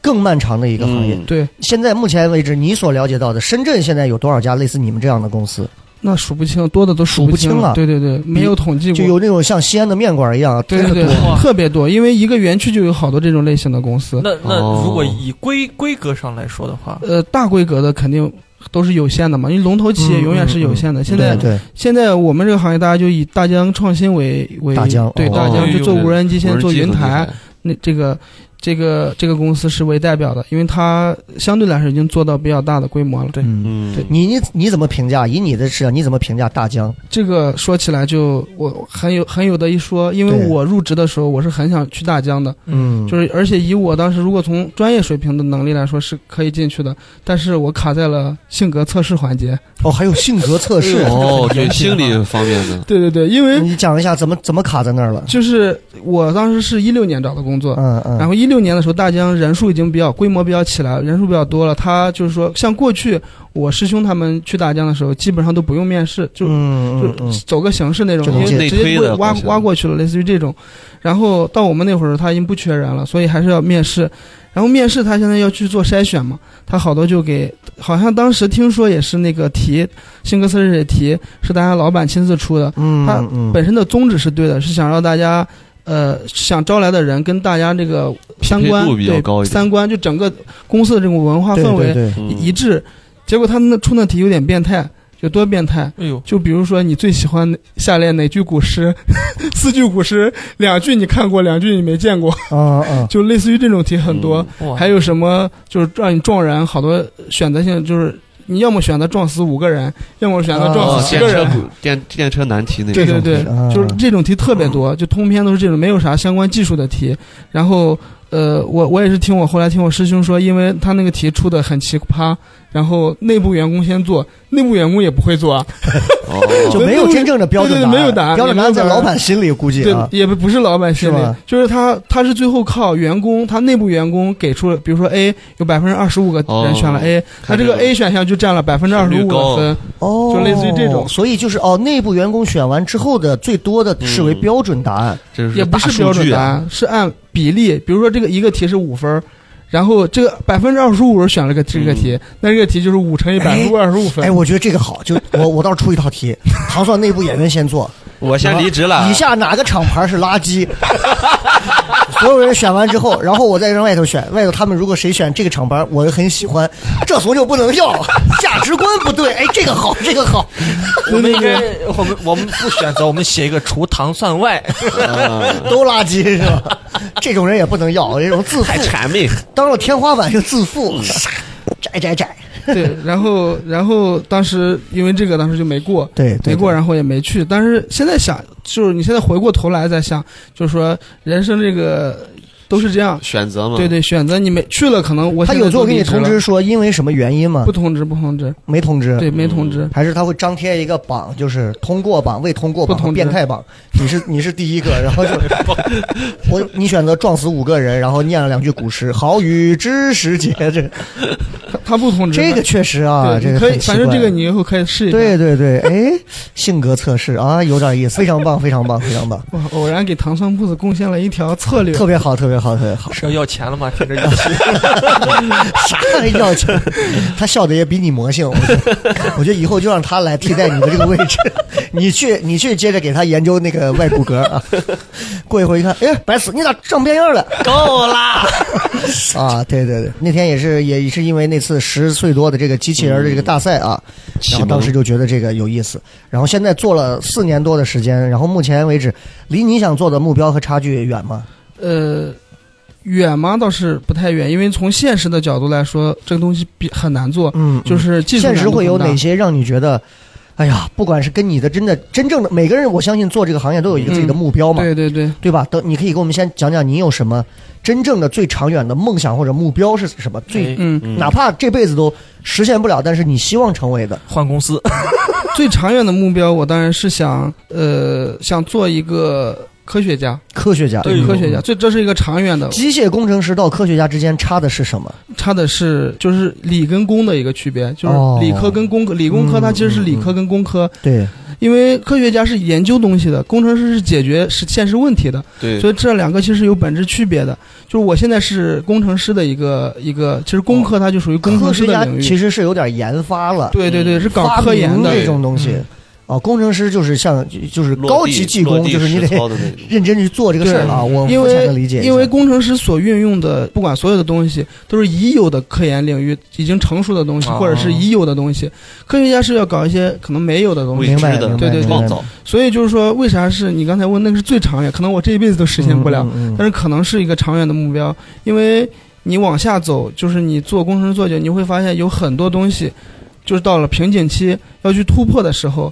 更漫长的一个行业。嗯对，现在目前为止，你所了解到的，深圳现在有多少家类似你们这样的公司？那数不清，多的都数不不清清啊对对对，没有统计过，就有那种像西安的面馆一样，对对对真的多。特别多，因为一个园区就有好多这种类型的公司。那那哦如果以规规格上来说的话，呃，大规格的肯定都是有限的嘛，因为龙头企业嗯永远是有限的。现在对对，现在我们这个行业，大家就以大疆创新为为大疆对哦大疆就做无人机，现在做云台害，那这个这个这个公司是为代表的，因为它相对来说已经做到比较大的规模了。对，嗯。嗯，对你你你怎么评价？以你的视角，你怎么评价大疆？这个说起来就我很有很有的一说，因为我入职的时候我是很想去大疆的，嗯，就是而且以我当时如果从专业水平的能力来说是可以进去的，但是我卡在了性格测试环节。哦，还有性格测试。哦，对，心理方面的，对对对，因为你讲一下怎么怎么卡在那儿了？就是我当时是一六年找的工作，嗯嗯，然后一六年的时候，大疆人数已经比较规模比较起来了，人数比较多了。他就是说，像过去我师兄他们去大疆的时候，基本上都不用面试，就就走个形式那种，就能因为直接过挖的好像挖过去了，类似于这种。然后到我们那会儿，他已经不缺人了，所以还是要面试。然后面试他现在要去做筛选嘛，他好多就给，好像当时听说也是那个题，辛格斯这些题是大家老板亲自出的，嗯他嗯本身的宗旨是对的，是想让大家。呃，想招来的人跟大家这个相关度比较对高一点三观就整个公司的这种文化氛围对对，嗯一致，结果他那出那题有点变态，有多变态？哎呦，就比如说你最喜欢下列哪句古诗？四句古诗，两句你看过，两句你没见过，啊啊，就类似于这种题很多。哇，还有什么就是让你撞人，好多选择性就是你要么选择撞死五个人，要么选择撞哦死七个人。电车电电车难题那对种，对对对啊，就是这种题特别多，就通篇都是这种，没有啥相关技术的题。然后，呃，我我也是听我后来听我师兄说，因为他那个题出的很奇葩，然后内部员工先做，内部员工也不会做。啊，哦，就没有真正的标准对对答案，没有答案标准答案在老板心里估计也不不是老板心里是，就是他他是最后靠员工，他内部员工给出了，比如说 A 有百分之二十五个人选了 A，、他这个看这个 A 选项就占了百分之二十五的分，哦，就类似于这种。所以就是哦，内部员工选完之后的最多的视为嗯。标准答案，这也不是标准答案，是按比例，比如说这个一个题是五分儿。然后这个百分之二十五人选了个这个题，那这个题就是五乘以百分之二十五分。哎，我觉得这个好，就我我倒是出一套题，糖蒜内部演员先做，我先离职了。以下哪个厂牌是垃圾？所有人选完之后，然后我再让外头选，外头他们如果谁选这个厂牌，我很喜欢，这怂就不能要，价值观不对，哎，这个好，这个好，我们应该，我们我们不选择，我们写一个除糖蒜外，都垃圾是吧？这种人也不能要，这种自负。太，谄媚，当了天花板就自负，窄窄窄，对，然后然后当时因为这个当时就没过，对对没过，然后也没去。但是现在想，就是你现在回过头来再想，就是说人生这个都是这样，选择嘛。对对，选择你没去了，可能我他有时候给你通知说因为什么原因吗不？通知不通知，没通知，对，没通知。还是他会张贴一个榜，就是通过榜、未通过榜不通变态榜。你是 你是第一个，然后就 我你选择撞死五个人，然后念了两句古诗：“好雨知时节。”这他他不通知这个确实啊，这个可以，反正这个你以后可以试一下。对对对，哎，性格测试啊，有点意思，非常棒，非常棒，非常棒，哇，偶然给糖蒜铺子贡献了一条策略。特别好，特别好，特别好。是要要钱了吗？听着要钱，啥要钱？他笑的也比你魔性，我觉得，我觉得以后就让他来替代你的这个位置，你去，你去接着给他研究那个外骨骼啊。过一会儿一看，哎，白死，你咋长变样了？够啦！啊，对对对，那天也是也是因为那次十岁多的这个机器人的这个大赛啊，然后当时就觉得这个有意思，然后现在做了四年多的时间，然后目前为止离你想做的目标和差距远吗？呃，远吗？倒是不太远，因为从现实的角度来说，这个东西比很难做，嗯，就是技术现实会有哪？些让你觉得？哎呀，不管是跟你的真的真正的每个人，我相信做这个行业都有一个自己的目标嘛，对对对，对吧？等你可以给我们先讲讲你有什么真正的最长远的梦想或者目标是什么？最、哎嗯，哪怕这辈子都实现不了，但是你希望成为的。换公司，最长远的目标，我当然是想，呃，想做一个科学家，科学家，对科学家，这这是一个长远的，机械工程师到科学家之间差的是什么？差的是就是理跟工的一个区别，就是哦。理科跟工科，理工科它其实是理科跟工科，对，因为科学家是研究东西的，工程师是解决是现实问题的，对。所以这两个其实有本质区别的。就是我现在是工程师的一个一个，其实工科它就属于工程科学家师的领域，其实是有点研发了，对对对，是搞科研的明这种东西。嗯哦，工程师就是像就是高级技工，就是你得 认真去做这个事儿了啊。我因肤浅为的理解一下，因为工程师所运用的，不管所有的东西，都是已有的科研领域已经成熟的东西，哦或者是已有的东西。科学家是要搞一些可能没有的东西，明白的对对对，所以就是说，为啥是你刚才问那个是最长远？可能我这一辈子都实现不了，嗯嗯嗯但是可能是一个长远的目标，因为你往下走，就是你做工程师做久，你会发现有很多东西，就是到了瓶颈期要去突破的时候，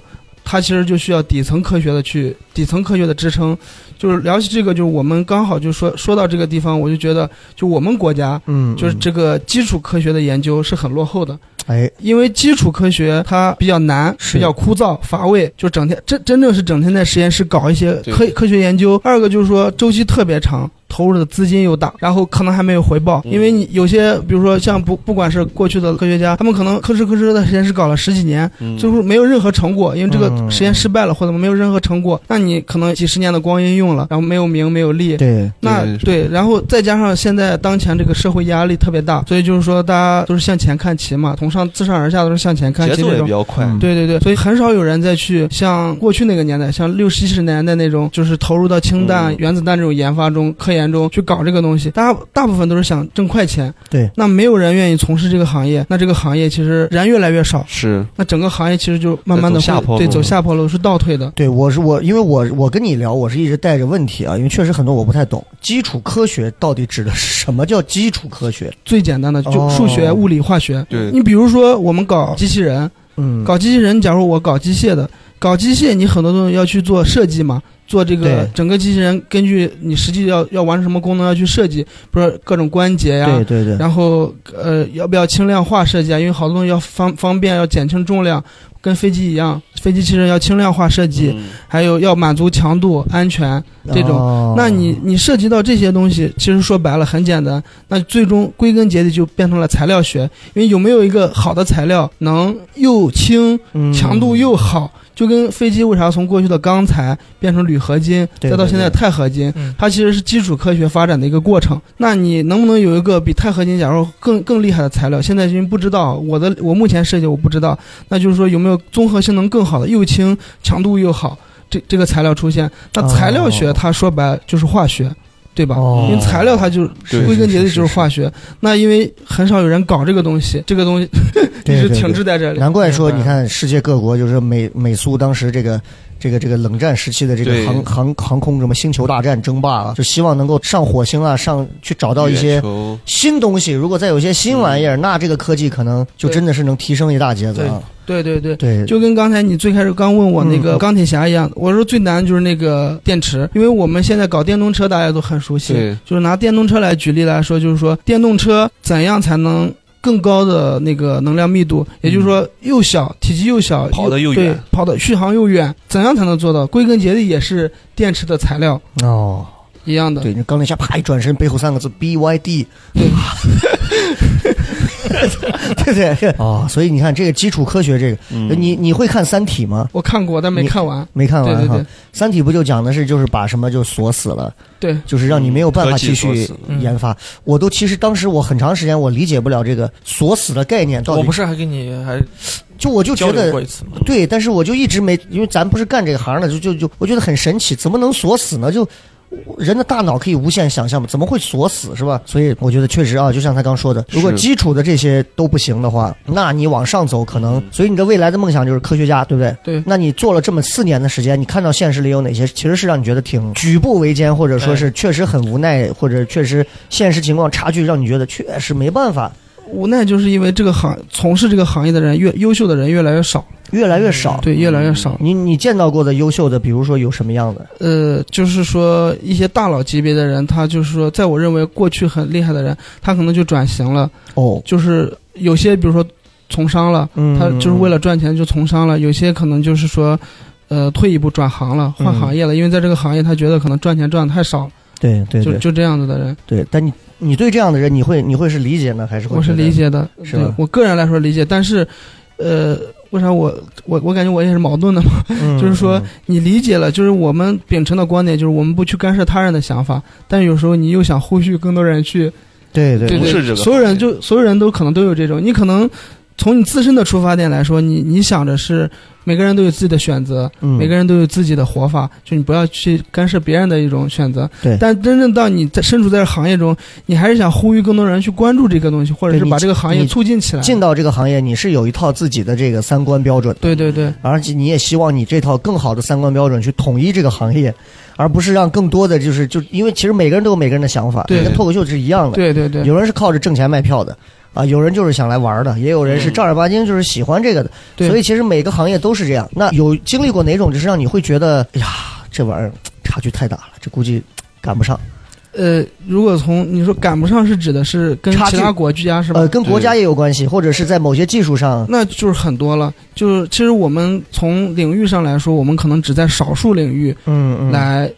它其实就需要底层科学的去底层科学的支撑。就是聊起这个，就是我们刚好就说说到这个地方，我就觉得，就我们国家嗯，就是这个基础科学的研究是很落后的。哎，因为基础科学它比较难，比较枯燥乏味，就整天真真正是整天在实验室搞一些科科学研究。二个就是说周期特别长，投入的资金又大，然后可能还没有回报，嗯。因为你有些比如说像不不管是过去的科学家，他们可能吭哧吭哧的实验室搞了十几年，嗯。最后没有任何成果，因为这个嗯。实验失败了或者没有任何成果，那你可能几十年的光阴用了，然后没有名没有利，对，那对对，然后再加上现在当前这个社会压力特别大，所以就是说大家都是向前看齐嘛，从上自上而下都是向前看节奏齐这种。也比较快。嗯对对对，所以很少有人再去像过去那个年代，像六七十年代那种，就是投入到氢弹、嗯。原子弹这种研发中、科研中去搞这个东西。大家大部分都是想挣快钱，对，那没有人愿意从事这个行业，那这个行业其实人越来越少，是，那整个行业其实就慢慢的下坡对走下坡路是倒退的。对，我是我，因为我我跟你聊，我是一直带着问题啊，因为确实很多我不太懂。基础科学到底指的是什么叫基础科学？最简单的就哦数学、物理、化学。对你比如说我们搞机器人，嗯，搞机器人，假如我搞机械的，搞机械你很多东西要去做设计嘛，做这个整个机器人根据你实际要要完成什么功能要去设计，比如说各种关节呀，对对对，然后呃要不要轻量化设计啊？因为好多东西要方方便，要减轻重量，跟飞机一样，飞机其实要轻量化设计，嗯还有要满足强度、安全这种。哦那你你涉及到这些东西，其实说白了很简单，那最终归根结底就变成了材料学，因为有没有一个好的材料能又轻嗯强度又好，就跟飞机为啥从过去的钢材变成铝合金，对再到现在钛合金，嗯它其实是基础科学发展的一个过程。那你能不能有一个比钛合金，假如更更厉害的材料？现在因为不知道，我的我目前设计我不知道，那就是说有没有综合性能更好的，又轻强度又好，这这个材料出现？那材料学哦它说白了就是化学。对吧？哦因为材料它就对归根结底是是就是化学。那因为很少有人搞这个东西，这个东西 一直停滞在这里。难怪说，你看世界各国就是美美苏当时这个这个这个冷战时期的这个航航航空什么星球大战争霸啊，就希望能够上火星啊，上去找到一些新东西。如果再有一些新玩意儿，那这个科技可能就真的是能提升一大截子啊。对。对对，对，就跟刚才你最开始刚问我那个钢铁侠一样，我说最难就是那个电池，因为我们现在搞电动车大家都很熟悉，就是拿电动车来举例来说，就是说电动车怎样才能更高的那个能量密度，也就是说又小，体积又小，跑得又对远，跑的续航又远，怎样才能做到？归根结底也是电池的材料哦，一样的。对，你钢铁侠啪一转身，背后三个字 BYD，对 对对对啊，所以你看这个基础科学这个，嗯你你会看《三体》吗？我看过，但没看完。没看完哈，对对对三体》不就讲的是就是把什么就锁死了，对，就是让你没有办法继续研发。我都其实当时我很长时间我理解不了这个锁死的概念到底我不，是还给你还就我就觉得过一次吗？对，但是我就一直没，因为咱不是干这个行的，就就就我觉得很神奇，怎么能锁死呢？就。人的大脑可以无限想象嘛，怎么会锁死是吧？所以我觉得确实啊，就像他刚说的，如果基础的这些都不行的话，那你往上走可能，所以你的未来的梦想就是科学家，对不对？对。那你做了这么四年的时间，你看到现实里有哪些其实是让你觉得挺举步维艰，或者说是确实很无奈，或者确实现实情况差距让你觉得确实没办法，无奈就是因为这个行从事这个行业的人越优秀的人越来越少，越来越少。对，越来越少。你你见到过的优秀的，比如说有什么样的？呃，就是说一些大佬级别的人，他就是说，在我认为过去很厉害的人，他可能就转型了，哦，就是有些比如说从商了，嗯他就是为了赚钱就从商了；有些可能就是说，呃，退一步转行了，换嗯行业了，因为在这个行业他觉得可能赚钱赚的太少了，对对对就就这样子的人，对，但你你对这样的人，你会你会是理解呢，还是会我是理解的，是我个人来说理解，但是，呃。为啥我我我感觉我也是矛盾的嘛？嗯就是说嗯你理解了，就是我们秉承的观点，就是我们不去干涉他人的想法，但有时候你又想呼吁更多人去对对对所有人就所有人都可能都有这种，你可能从你自身的出发点来说，你你想着是每个人都有自己的选择，嗯每个人都有自己的活法，就你不要去干涉别人的一种选择。对但真正到你在身处在这行业中，你还是想呼吁更多人去关注这个东西，或者是把这个行业促进起来。进到这个行业，你是有一套自己的这个三观标准，对对对而且你也希望你这套更好的三观标准去统一这个行业，而不是让更多的就是就因为其实每个人都有每个人的想法，对跟脱口秀是一样的，对对对，有人是靠着挣钱卖票的。啊，有人就是想来玩的，也有人是正儿八经就是喜欢这个的，对所以其实每个行业都是这样。那有经历过哪种，就是让你会觉得，哎呀，这玩意儿差距太大了，这估计赶不上。呃，如果从你说赶不上是指的是跟其他国家是吧？呃，跟国家也有关系，或者是在某些技术上，那就是很多了。就是其实我们从领域上来说，我们可能只在少数领域嗯嗯，来，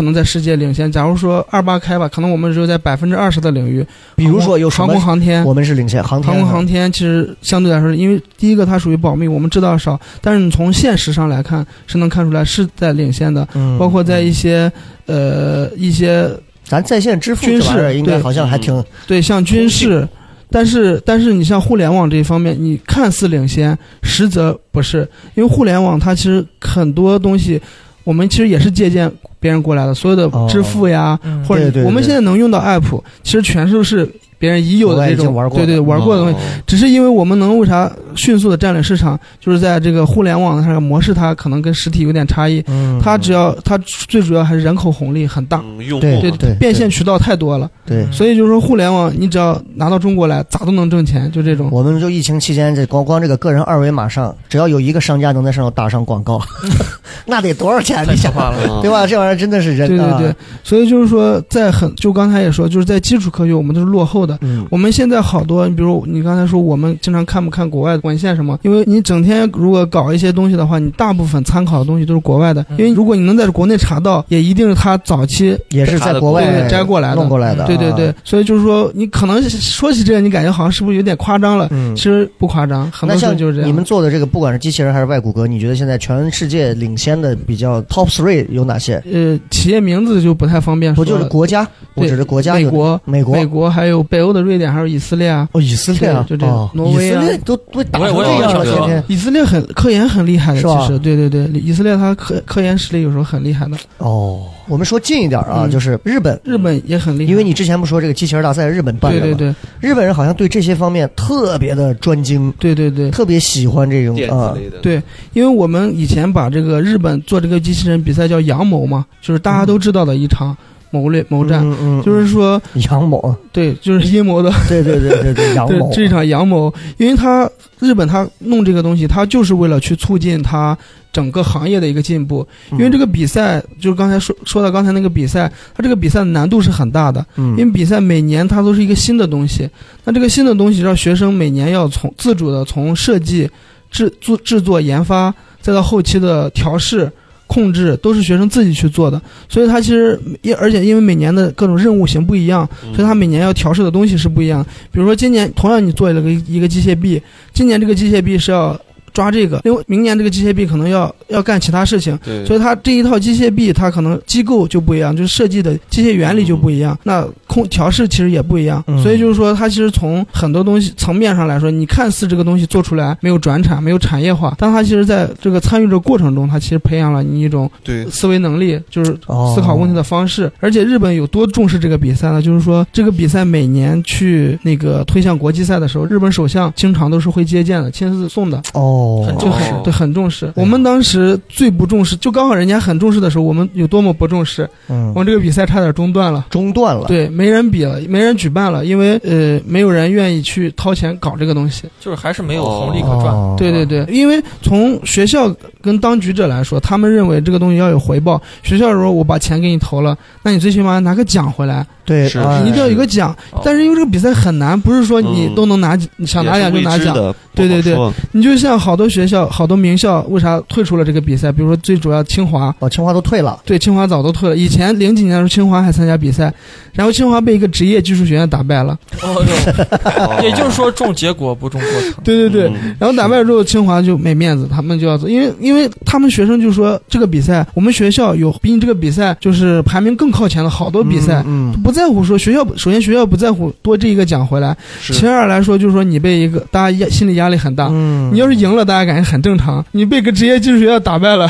可可能在世界领先。假如说二八开吧，可能我们只有在百分之二十的领域，比如说有航空航天。我们是领先航天航空航天其实相对来说，因为第一个它属于保密，我们知道少，但是你从现实上来看是能看出来是在领先的，嗯包括在一些呃一些咱在线支付军事对应该好像还挺对像军事，但是但是你像互联网这一方面，你看似领先，实则不是，因为互联网它其实很多东西。我们其实也是借鉴别人过来的，所有的支付呀，嗯。或者我们现在能用到 app，其实全都是别人已有的这种经玩过的对对玩过的东西。哦只是因为我们能为啥迅速的占领市场，就是在这个互联网上的模式，它可能跟实体有点差异。嗯，它只要它最主要还是人口红利很大，嗯用对对对变现渠道太多了。对。所以就是说，互联网你只要拿到中国来，咋都能挣钱，就这种。我们就疫情期间，这光光这个个人二维码上，只要有一个商家能在上头打上广告，那得多少钱？你想对吧？这玩意儿真的是人啊对对对，所以就是说，在很就刚才也说，就是在基础科学我们都是落后的。嗯，我们现在好多，你比如你刚才说，我们经常看不看国外的文献什么？因为你整天如果搞一些东西的话，你大部分参考的东西都是国外的。嗯因为如果你能在国内查到，也一定是他早期也是在国外摘过来的弄过来的。啊对对对，，所以就是说，你可能说起这个，你感觉好像是不是有点夸张了？嗯其。实不夸张，很那像多时候就是这样。你们做的这个，不管是机器人还是外骨骼，你觉得现在全世界领先的比较 top three 有哪些？呃，企业名字就不太方便说了。就是国家？我对指的国家有美国、美国美国还有北欧的瑞典，还有以色列啊。哦，以色列啊，就这样哦挪威啊以色列都都打这样了，天天以色列很科研很厉害的，其实对对对，以色列它科科研实力有时候很厉害的，哦。我们说近一点啊，嗯就是日本，日本也很厉害。因为你之前不说这个机器人大赛日本办的吗？对对对日本人好像对这些方面特别的专精，对对对特别喜欢这种啊对，因为我们以前把这个日本做这个机器人比赛叫阳谋嘛，就是大家都知道的一场谋略谋战，嗯嗯，就是说阳谋，对，就是阴谋的，对对对对对，阳对谋，，这场阳谋，因为他日本他弄这个东西，他就是为了去促进他整个行业的一个进步。因为这个，比赛，就是刚才说说到刚才那个比赛，他这个比赛的难度是很大的，嗯。因为比赛每年它都是一个新的东西。那这个新的东西让学生每年要从自主的从设计、制作、制作、研发，再到后期的调试。控制都是学生自己去做的，所以他其实因而且因为每年的各种任务型不一样，所以他每年要调试的东西是不一样。比如说今年同样你做了个一个机械臂，今年这个机械臂是要抓这个，因为明年这个机械臂可能要要干其他事情，所以它这一套机械臂它可能机构就不一样，就是设计的机械原理就不一样，那控调试其实也不一样，嗯所以就是说它其实从很多东西层面上来说，你看似这个东西做出来没有转产，没有产业化，但它其实在这个参与这个过程中，它其实培养了你一种对思维能力，就是哦思考问题的方式。而且日本有多重视这个比赛呢？就是说这个比赛每年去那个推向国际赛的时候，日本首相经常都是会接见的，亲自送的。哦，很就很哦对，很重视。我们当时最不重视，就刚好人家很重视的时候，我们有多么不重视，嗯我，们这个比赛差点中断了。中断了，对，没人比了，没人举办了，因为呃，没有人愿意去掏钱搞这个东西。就是还是没有红利可赚。哦对对对，因为从学校跟当局者来说，他们认为这个东西要有回报。学校说我把钱给你投了，那你最起码拿个奖回来，是对哎你一定要有个奖。哦但是因为这个比赛很难，不是说你嗯都能拿，你想拿奖就拿奖。对对对你就像好多学校、好多名校，为啥退出了这个比赛？比如说最主要清华，哦，清华都退了，对，清华早都退了。以前零几年的时候，清华还参加比赛，然后清华被一个职业技术学院打败了。哦哟 也就是说重结果不重过程。对对对，嗯然后打败了之后，清华就没面子，他们就要走，因为因为他们学生就说这个比赛，我们学校有比你这个比赛就是排名更靠前的好多比赛。嗯，嗯不在乎说学校，首先学校不在乎多这一个奖回来，其二来说就是说你被一个大家压心理压力很大，嗯你要是赢了，大家感觉很正常；你被个职业技术学校打败了，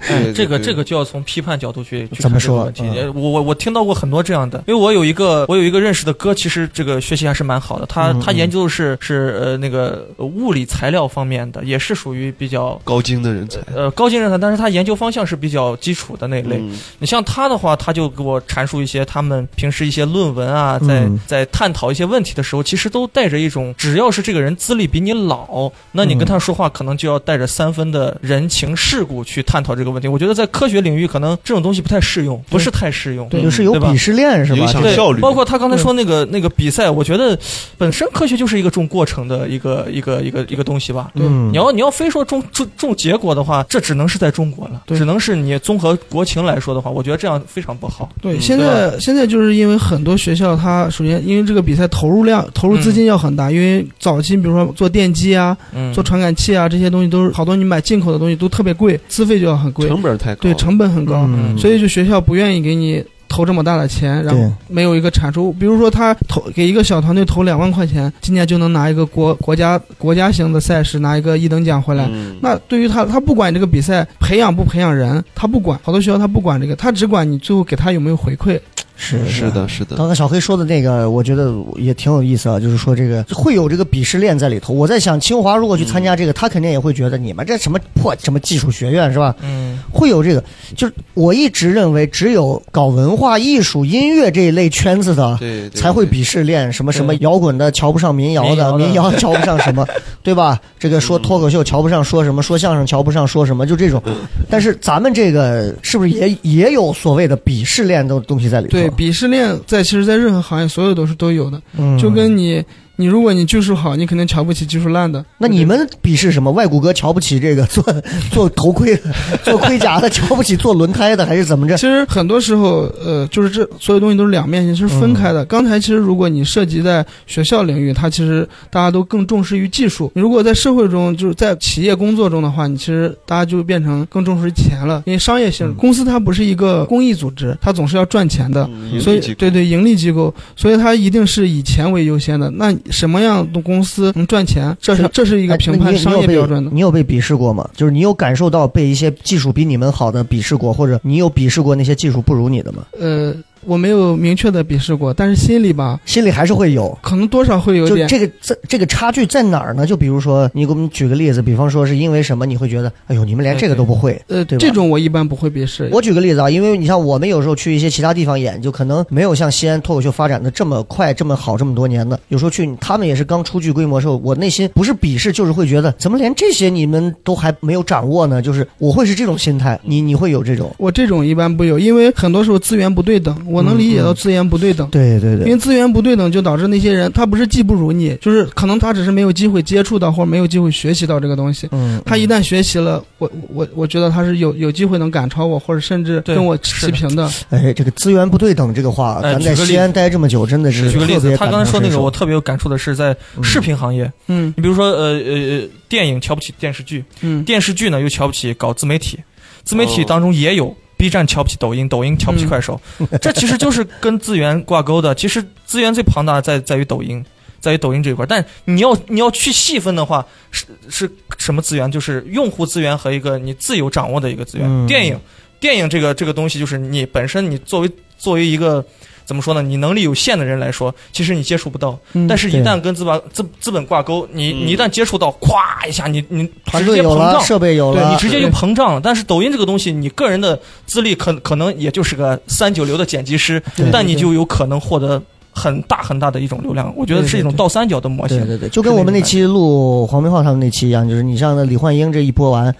哎，这个这个就要从批判角度去去怎么说看这个问题。嗯。呃我我我听到过很多这样的，因为我有一个我有一个认识的哥，其实这个学习还是蛮好的。他他研究的是是呃那个呃物理材料方面的，也是属于比较高精的人才，呃高精人才，但是他研究方向是比较基础的那一类。嗯。你像他的话，他就给我阐述一些他们平时一些论文啊，在、嗯。在探讨一些问题的时候，其实都带着一种，只要是这个人资历比你老，那你跟他说话可能就要带着三分的人情世故去探讨这个个问题。我觉得在科学领域，可能这种东西不太适用，不是太适用。对就是有鄙视链是吧影？响对效率包括他刚才说那个那个比赛，我觉得本身科学就是一个重过程的一个一个一个一个东西吧。嗯你，要你要非说重重重结果的话，这只能是在中国了，只能是你综合国情来说的话，我觉得这样非常不好。对，嗯现在现在就是因为很多学校，它首先因为这个比赛投入量、投入资金要很大，因为早期比如说做电机啊、嗯，做传感器啊这些东西都是好多你买进口的东西都特别贵，资费就要很贵，成本太高，对，成本很高，嗯所以就学校不愿意给你投这么大的钱，然后没有一个产出。比如说他投给一个小团队投两万块钱，今年就能拿一个国国家国家型的赛事拿一个一等奖回来。嗯那对于他，他不管这个比赛培养不培养人，他不管。好多学校他不管这个，他只管你最后给他有没有回馈。是是。的，是的，刚才小黑说的那个，我觉得也挺有意思啊，就是说这个会有这个鄙视链在里头。我在想，清华如果去参加这个，他肯定也会觉得你们这什么破什么技术学院是吧？嗯，会有这个，就是我一直认为，只有搞文化艺术、音乐这一类圈子的，对，对才会鄙视链，什么什么摇滚的瞧不上民谣的，民谣的民谣瞧不上什么，对吧？这个说脱口秀瞧不上说什么，说相声瞧不上说什么，就这种。但是咱们这个是不是也也有所谓的鄙视链的东西在里头？对，鄙视链在其实，在任何行业，所有都是都有的。嗯就跟你，你如果你技术好，你肯定瞧不起技术烂的。那你们鄙视什么？外骨骼瞧不起这个做 做头盔的、做盔甲的，瞧不起做轮胎的，还是怎么着？其实很多时候，呃，就是这所有东西都是两面性，是分开嗯的。刚才其实如果你涉及在学校领域，它其实大家都更重视于技术；你如果在社会中，就是在企业工作中的话，你其实大家就变成更重视钱了，因为商业性，嗯公司它不是一个公益组织，它总是要赚钱的。嗯所以对对盈利机构，所以它一定是以钱为优先的。那什么样的公司能赚钱？这是这是一个哎评判商业标准的。你有被鄙视过吗？就是你有感受到被一些技术比你们好的鄙视过，或者你有鄙视过那些技术不如你的吗？呃，我没有明确的鄙视过，但是心里吧，心里还是会有。可能多少会有点。就这个这这个差距在哪儿呢？就比如说，你给我们举个例子，比方说是因为什么你会觉得，哎呦，你们连这个都不会。呃，对吧这种我一般不会鄙视。我举个例子啊，因为你像我们有时候去一些其他地方演，就可能没有像西安脱口秀发展的这么快、这么好、这么多年的。有时候去，他们也是刚初具规模的时候，我内心不是鄙视，就是会觉得怎么连这些你们都还没有掌握呢？就是我会是这种心态，你你会有这种？我这种一般不有，因为很多时候资源不对等，我能理解到资源不对等。对对对，因为资源不对等，就导致那些人他不是技不如你，就是可能他只是没有机会接触到或者没有机会学习到这个东西。嗯，他一旦学习了，我我我觉得他是有有机会能赶超我，或者甚至跟我是齐平的。哎，这个资源不对等这个话，咱在西安待这么久，真的是举个例子，他刚才说那个，我特别有感触的是在视频行业，嗯你比如说呃呃呃，电影瞧不起电视剧，嗯，电视剧呢又瞧不起搞自媒体，自媒体哦当中也有。B 站瞧不起抖音，抖音瞧不起快手，这其实就是跟资源挂钩的。其实资源最庞大的在在于抖音，在于抖音这一块。但你要你要去细分的话，是是什么资源？就是用户资源和一个你自由掌握的一个资源。嗯电影，电影这个这个东西，就是你本身你作为作为一个怎么说呢？你能力有限的人来说，其实你接触不到。嗯但是，一旦跟资本资资本挂钩，你嗯你一旦接触到，咵一下，你你直接膨胀，设备有了，对你直接就膨胀了。但是抖音这个东西，你个人的资历可可能也就是个三九流的剪辑师，但你就有可能获得很大很大的一种流量。我觉得是一种倒三角的模型。对对对，就跟我们那期录黄明昊他们那期一样，就是你像那李焕英这一播完，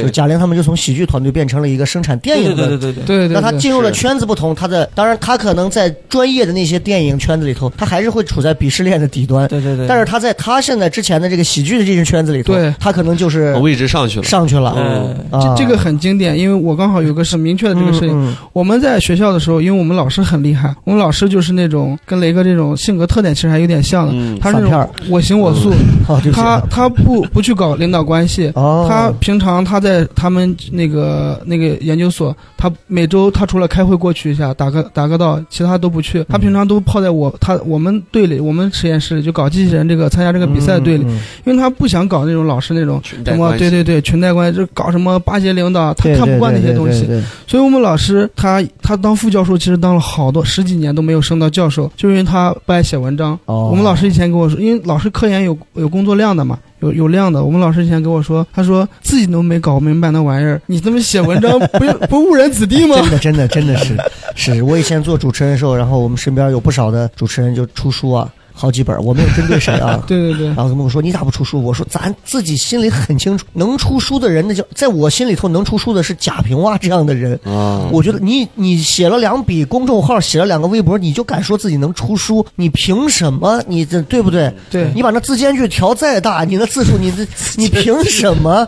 对就贾玲他们就从喜剧团队变成了一个生产电影的。对对对对对。对对对，那他进入了圈子不同，他的当然他可能在专业的那些电影圈子里头，他还是会处在鄙视链的底端。对对对，但是他在他现在之前的这个喜剧的这些圈子里头，对他可能就是位置上去了，上去了。呃，啊，这个很经典，因为我刚好有个是明确的这个事情。嗯我们在学校的时候，因为我们老师很厉害，我们老师就是那种跟雷哥这种性格特点其实还有点像的，嗯，他是我行我素，他他不不去搞领导关系。哦，他平常他在他们那个那个研究所，他每周他除了开会过去一下打个打个道，其他都不去。他平常都泡在我他我们队里，我们实验室里就搞机器人这个参加这个比赛队里，嗯嗯因为他不想搞那种老师那种什么对对对裙带关系，就搞什么巴结领导，他看不惯那些东西。所以我们老师他他当副教授，其实当了好多十几年都没有升到教授，就因为他不爱写文章。哦我们老师以前跟我说，因为老师科研有有工作量的嘛，有有量的。我们老师以前跟我说，他说自己都没搞明白那玩意儿，你这么写文章不不误人子弟吗？真的真的真的是是我以前做主持人的时候，然后我们身边有不少的主持人就出书啊，好几本，我没有针对谁啊。对对对然，后他跟我说：“你咋不出书？”我说：“咱自己心里很清楚，能出书的人，那叫在我心里头能出书的是贾平凹这样的人。啊，我觉得你你写了两笔公众号，写了两个微博，你就敢说自己能出书？你凭什么？你这对不对？对你把那字间距调再大，你那字数，你这 你凭什么？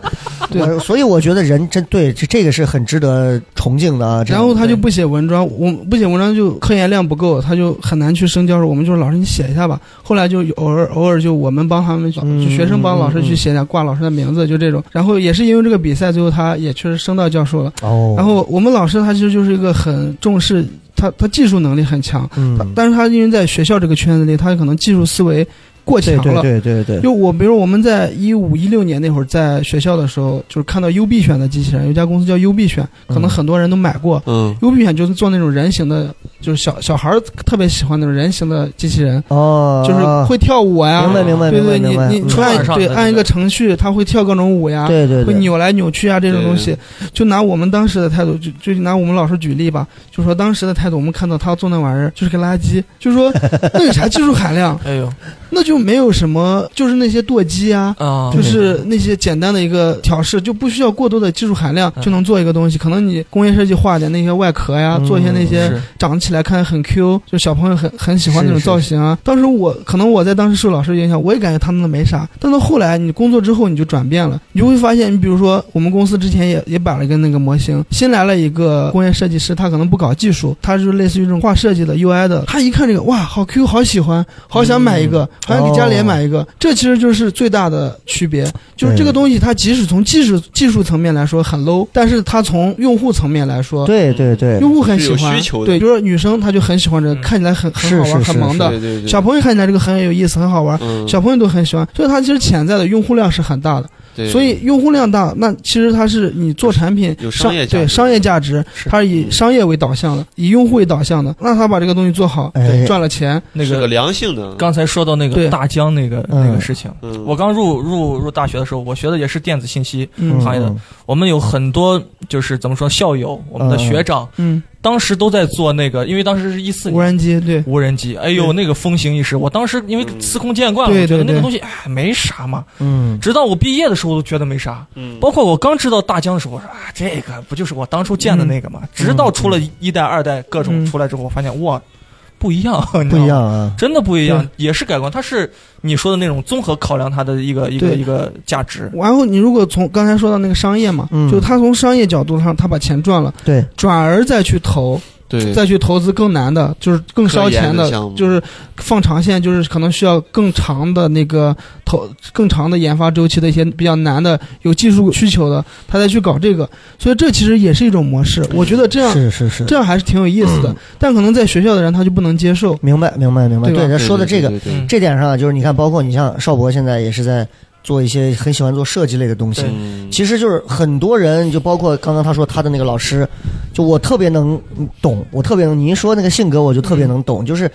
对我所以我觉得人真对这这个是很值得崇敬的啊。然后他就不写文章，我不写文章就科研量不够，他就很难去升教授。我们就说老师你写一下吧。后来就偶尔偶尔就我们帮他们，就嗯学生帮老师去写点挂老师的名字，就这种。然后也是因为这个比赛，最后他也确实升到教授了。哦，然后我们老师他其实就是一个很重视他他技术能力很强，嗯，但是他因为在学校这个圈子里，他可能技术思维过强了。对对对对，就我，比如我们在一五一六年那会儿在学校的时候，就是看到优必选的机器人，有家公司叫优必选，可能嗯很多人都买过。嗯优必选就是做那种人形的，就是小小孩儿特别喜欢那种人形的机器人，哦，就是会跳舞呀。明白明白对对，你你按上对按一个程序，它会跳各种舞呀，对对对，会扭来扭去啊，这种东西。就拿我们当时的态度，就就拿我们老师举例吧，就说当时的态度，我们看到他做那玩意儿就是个垃圾，就是说那有啥技术含量？哎呦那就没有什么，就是那些舵机啊。啊，就是那些简单的一个调试，就不需要过多的技术含量嗯就能做一个东西。可能你工业设计画点那些外壳呀，嗯做一些那些长起来看着很 Q，就小朋友很很喜欢那种造型啊。当时我可能我在当时受老师影响，我也感觉他们的没啥，但到后来你工作之后你就转变了，你就会发现，你比如说我们公司之前也也摆了一个那个模型，新来了一个工业设计师，他可能不搞技术，他是类似于这种画设计的 UI 的，他一看这个哇好 Q，好喜欢，好想买一个，给家里也买一个，这其实就是最大的区别，就是这个东西它即使从技术技术层面来说很 low，但是它从用户层面来说，对对对，用户很喜欢，需求的对，比如说女生她就很喜欢这个，嗯看起来很很好玩、很萌的。小朋友看起来这个很有意思、很好玩，嗯小朋友都很喜欢，所以它其实潜在的用户量是很大的。对所以用户量大，那其实它是你做产品有商业价值。对商业价值，是。它是以商业为导向的，以用户为导向的。那他把这个东西做好，哎。赚了钱，那个个良性的，刚才说到那个大疆那个嗯。那个事情，嗯。我刚入入入大学的时候，我学的也是电子信息嗯。行业的，我们有很多就是怎么说校友，我们的学长嗯，当时都在做那个，因为当时是一四无年。人机对，无人机，哎呦，那个风行一时。我当时因为嗯司空见惯了，我觉得对对那个东西哎没啥嘛。嗯，直到我毕业的时候，都觉得没啥。嗯包括我刚知道大疆的时候，我说啊，这个不就是我当初建的那个吗？直到出了一代、二代各种嗯出来之后，我发现哇，不一样，不一样啊，真的不一样，也是改观。它是你说的那种综合考量它的一个一个一个价值。然后你如果从刚才说到那个商业嘛，嗯。就他从商业角度上，他把钱赚了，对，转而再去投，对，再去投资更难的，就是更烧钱的就是放长线，就是可能需要更长的那个投更长的研发周期的一些比较难的、有技术需求的，他再去搞这个，所以这其实也是一种模式。我觉得这样是是是，这样还是挺有意思的，但可能在学校的人他就不能接受。明白明白明白。对说的这个对对对嗯这点上啊，就是你看，包括你像邵博现在也是在做一些很喜欢做设计类的东西。其实就是很多人，就包括刚刚他说他的那个老师，就我特别能懂，我特别能，您说那个性格，我就特别能懂，就是。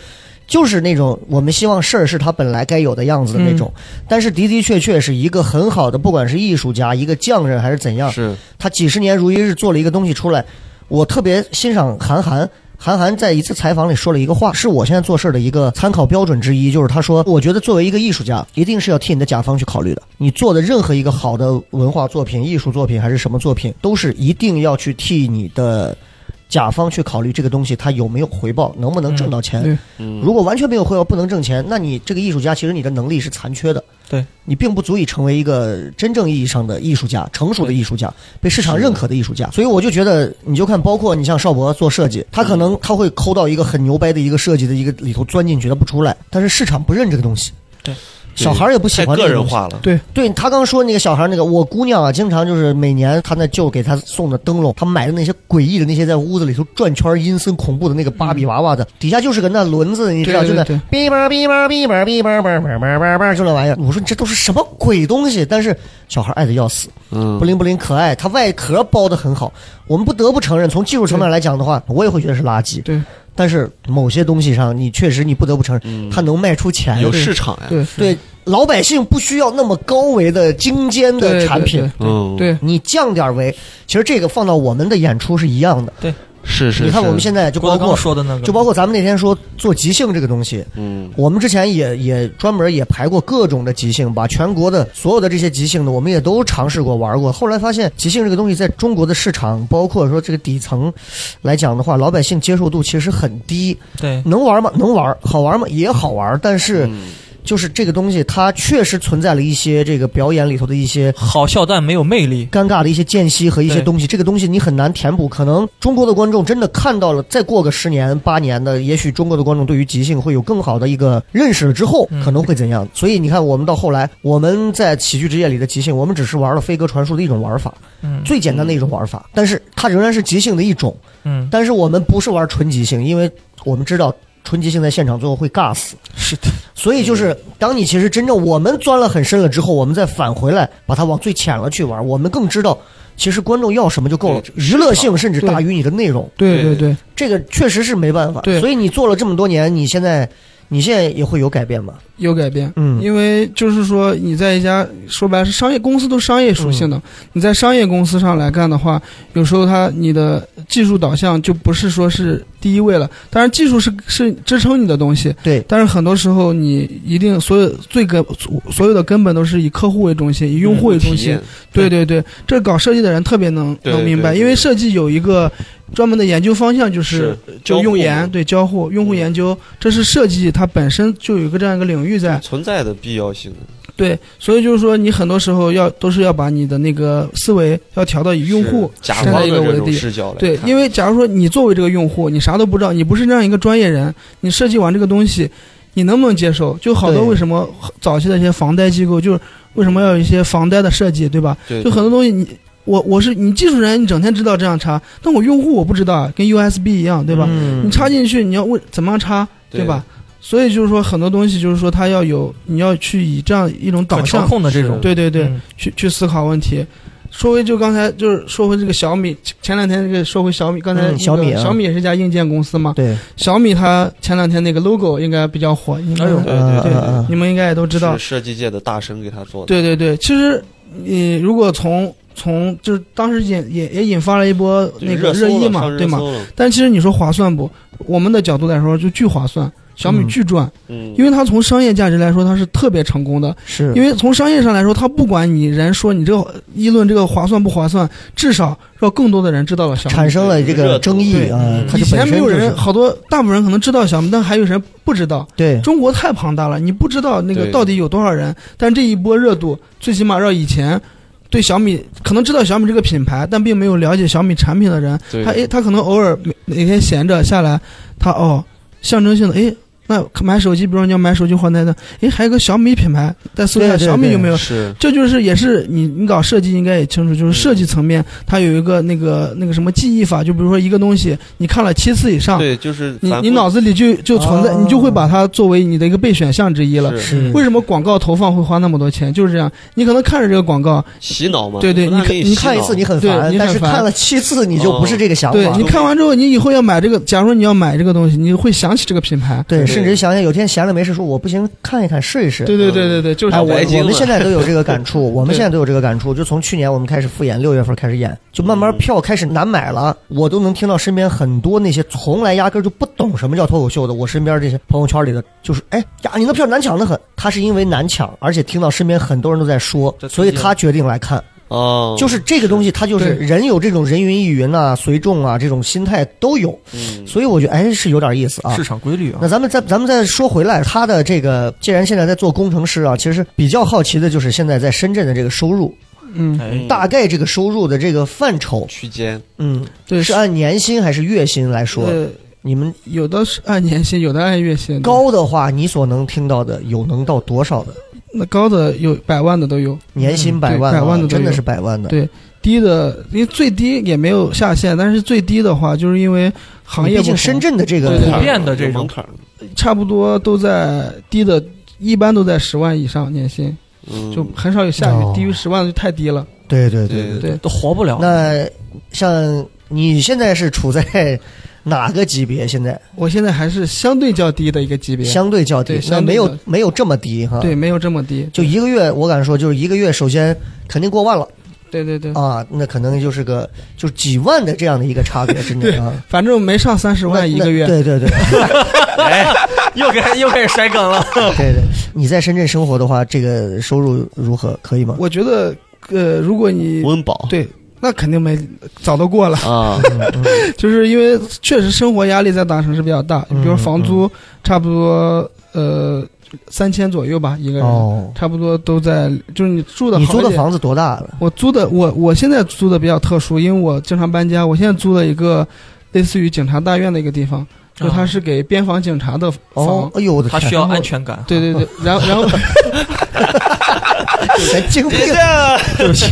就是那种我们希望事儿是他本来该有的样子的那种，但是的的确确是一个很好的，不管是艺术家、一个匠人还是怎样，是。他几十年如一日做了一个东西出来。我特别欣赏韩寒，韩寒在一次采访里说了一个话，是我现在做事儿的一个参考标准之一，就是他说，我觉得作为一个艺术家，一定是要替你的甲方去考虑的。你做的任何一个好的文化作品、艺术作品还是什么作品，都是一定要去替你的。甲方去考虑这个东西，它有没有回报，能不能挣到钱？嗯如果完全没有回报，不能挣钱，那你这个艺术家其实你的能力是残缺的。对，你并不足以成为一个真正意义上的艺术家，成熟的艺术家，被市场认可的艺术家。所以我就觉得，你就看，包括你像邵博做设计，他可能他会抠到一个很牛掰的一个设计的一个里头钻进去，他不出来，但是市场不认这个东西。对。小孩儿也不喜太欢这个东西个人化了，对，对他刚说那个小孩儿那个，我姑娘啊，经常就是每年他那舅给他送的灯笼，他买的那些诡异的那些在屋子里头转圈儿阴森恐怖的那个芭比娃娃的，底下就是个那轮子，你知道，就那对对对哔叭哔叭哔叭哔叭叭叭叭叭叭就那玩意儿。我说你这都是什么鬼东西？但是小孩爱的要死，嗯不灵不灵可爱，它外壳包的很好。我们不得不承认，从技术层面来讲的话，我也会觉得是垃圾。对但是某些东西上，你确实你不得不承认，嗯它能卖出钱。有市场呀，对对老百姓不需要那么高维的精尖的产品。嗯，对，你降点儿维，其实这个放到我们的演出是一样的。是是，你看我们现在就包括说的那个，就包括咱们那天说做即兴这个东西，嗯我们之前也也专门也排过各种的即兴，把全国的所有的这些即兴的，我们也都尝试过玩过。后来发现，即兴这个东西在中国的市场，包括说这个底层来讲的话，老百姓接受度其实很低。对能玩吗？能玩，好玩吗？也好玩，但是嗯就是这个东西，它确实存在了一些这个表演里头的一些好笑但没有魅力。尴尬的一些间隙和一些东西，这个东西你很难填补。可能中国的观众真的看到了，再过个十年八年的，也许中国的观众对于即兴会有更好的一个认识了之后，嗯可能会怎样？所以你看，我们到后来，我们在喜剧之夜里的即兴，我们只是玩了飞鸽传书的一种玩法，嗯最简单的一种玩法，但是它仍然是即兴的一种。嗯，但是我们不是玩纯即兴，因为我们知道纯即兴在现场最后会尬死。是的，所以就是，当你其实真正我们钻了很深了之后，我们再返回来把它往最浅了去玩，我们更知道，其实观众要什么就够了，娱乐性甚至大于你的内容，对对对对，这个确实是没办法。对。所以你做了这么多年，你现在，你现在也会有改变吗？有改变。嗯，因为就是说你在一家说白了是商业公司都是商业属性的，你在商业公司上来干的话，有时候它你的技术导向就不是说是第一位了。当然技术是是支撑你的东西，对，但是很多时候你一定所有最根所有的根本都是以客户为中心，以用户为中心。对对对，这搞设计的人特别能能明白，因为设计有一个专门的研究方向，就是是就用研对交互用户研究，这是设计它本身就有一个这样一个领域在。存在的必要性。对，所以就是说，你很多时候要都是要把你的那个思维要调到以用户站在一个维地。种视角来对，因为假如说你作为这个用户，你啥都不知道，你不是这样一个专业人，你设计完这个东西，你能不能接受？就好多为什么早期的一些房贷机构，就是为什么要有一些房贷的设计，对吧？对就很多东西你。我我是你技术人，你整天知道这样插，但我用户我不知道啊，跟 USB 一样，对吧？嗯你插进去，你要问怎么样插，对吧？所以就是说，很多东西就是说，它要有你要去以这样一种导向，控的这种，对对对，嗯去去思考问题。说回就刚才就是说回这个小米，前前两天这个说回小米，刚才、嗯小米啊小米也是一家硬件公司嘛。对，小米它前两天那个 logo 应该比较火，应该、哎呦对对对你们应该也都知道是。设计界的大神给他做的。对对对，其实你如果从从就是当时引也也引发了一波那个热议嘛，对吗？但其实你说划算不？我们的角度来说就巨划算，小米嗯巨赚，嗯，因为它从商业价值来说它是特别成功的。是因为从商业上来说，它不管你人说你这个议论这个划算不划算，至少让更多的人知道了小米。产生了这个争议啊嗯，它是以前没有人，好多大部分人可能知道小米，但还有人不知道。对中国太庞大了，你不知道那个到底有多少人。但这一波热度，最起码让以前对小米可能知道小米这个品牌，但并没有了解小米产品的人，他诶，他可能偶尔每哪天闲着下来，他哦，象征性的诶。那买手机，比如说你要买手机换代的，诶，还有个小米品牌，再搜一下小米有没有？是这就是也是你你搞设计应该也清楚，就是设计层面它有一个那个那个什么记忆法，就比如说一个东西你看了七次以上，对，就是你你脑子里就就存在，哦你就会把它作为你的一个备选项之一了。是是为什么广告投放会花那么多钱？就是这样，你可能看着这个广告，洗脑嘛。对对你你洗脑看一次你很对烦，你很烦但是看了七次你就不是这个想法了。对你看完之后，你以后要买这个，假如说你要买这个东西，你会想起这个品牌。对，对甚至想想有天闲了没事说，我不行，看一看试一试。对对对对对，就是哎，我我们现在都有这个感触，我们现在都有这个感触。就从去年我们开始复演，六月份开始演，就慢慢票开始难买了。我都能听到身边很多那些从来压根就不懂什么叫脱口秀的，我身边这些朋友圈里的，就是哎呀，你那票难抢的很。他是因为难抢，而且听到身边很多人都在说，所以他决定来看。哦，就是这个东西，它就是人有这种人云亦云呐、随众啊这种心态都有，嗯，所以我觉得哎是有点意思啊市。场规律啊那。咱们再咱们再说回来，他的这个既然现在在做工程师啊，其实比较好奇的就是现在在深圳的这个收入，嗯，哎，大概这个收入的这个范畴，区间嗯，对是按年薪还是月薪来说？呃，你们有的是按年薪，有的按月薪。高的话，你所能听到的有能到多少的？那高的有百万的都有，年薪百万、啊百万的都有真的是百万的。对低的因为最低也没有下限，但是最低的话，就是因为行业毕竟深圳的这个普遍的这种门槛儿，差不多都在低的，一般都在十万以上年薪，嗯，就很少有下哦，低于十万的就太低了。对对对对对，都活不了。那像你现在是处在哪个级别？现在我现在还是相对较低的一个级别，相对较低对，那没有没有这么低哈。对，，没有这么低。就一个月，我敢说就是一个月，首先肯定过万了。对对对，啊，那可能就是个就几万的这样的一个差别，真的啊。反正没上三十万一个月。对对对 哎，又开又开始摔梗了。对对，你在深圳生活的话，这个收入如何？可以吗？我觉得，呃，如果你温饱对，那肯定没早都过了，啊，就是因为确实生活压力在大城市比较大，嗯比如房租差不多呃三千左右吧一个人，哦，差不多都在就是你住的你好一点租的房子多大了？我租的我我现在租的比较特殊，因为我经常搬家。我现在租了一个类似于警察大院的一个地方，就他是给边防警察的房。哦，哎呦我的天，他需要安全感。对对对，然后然后 神经病对不起，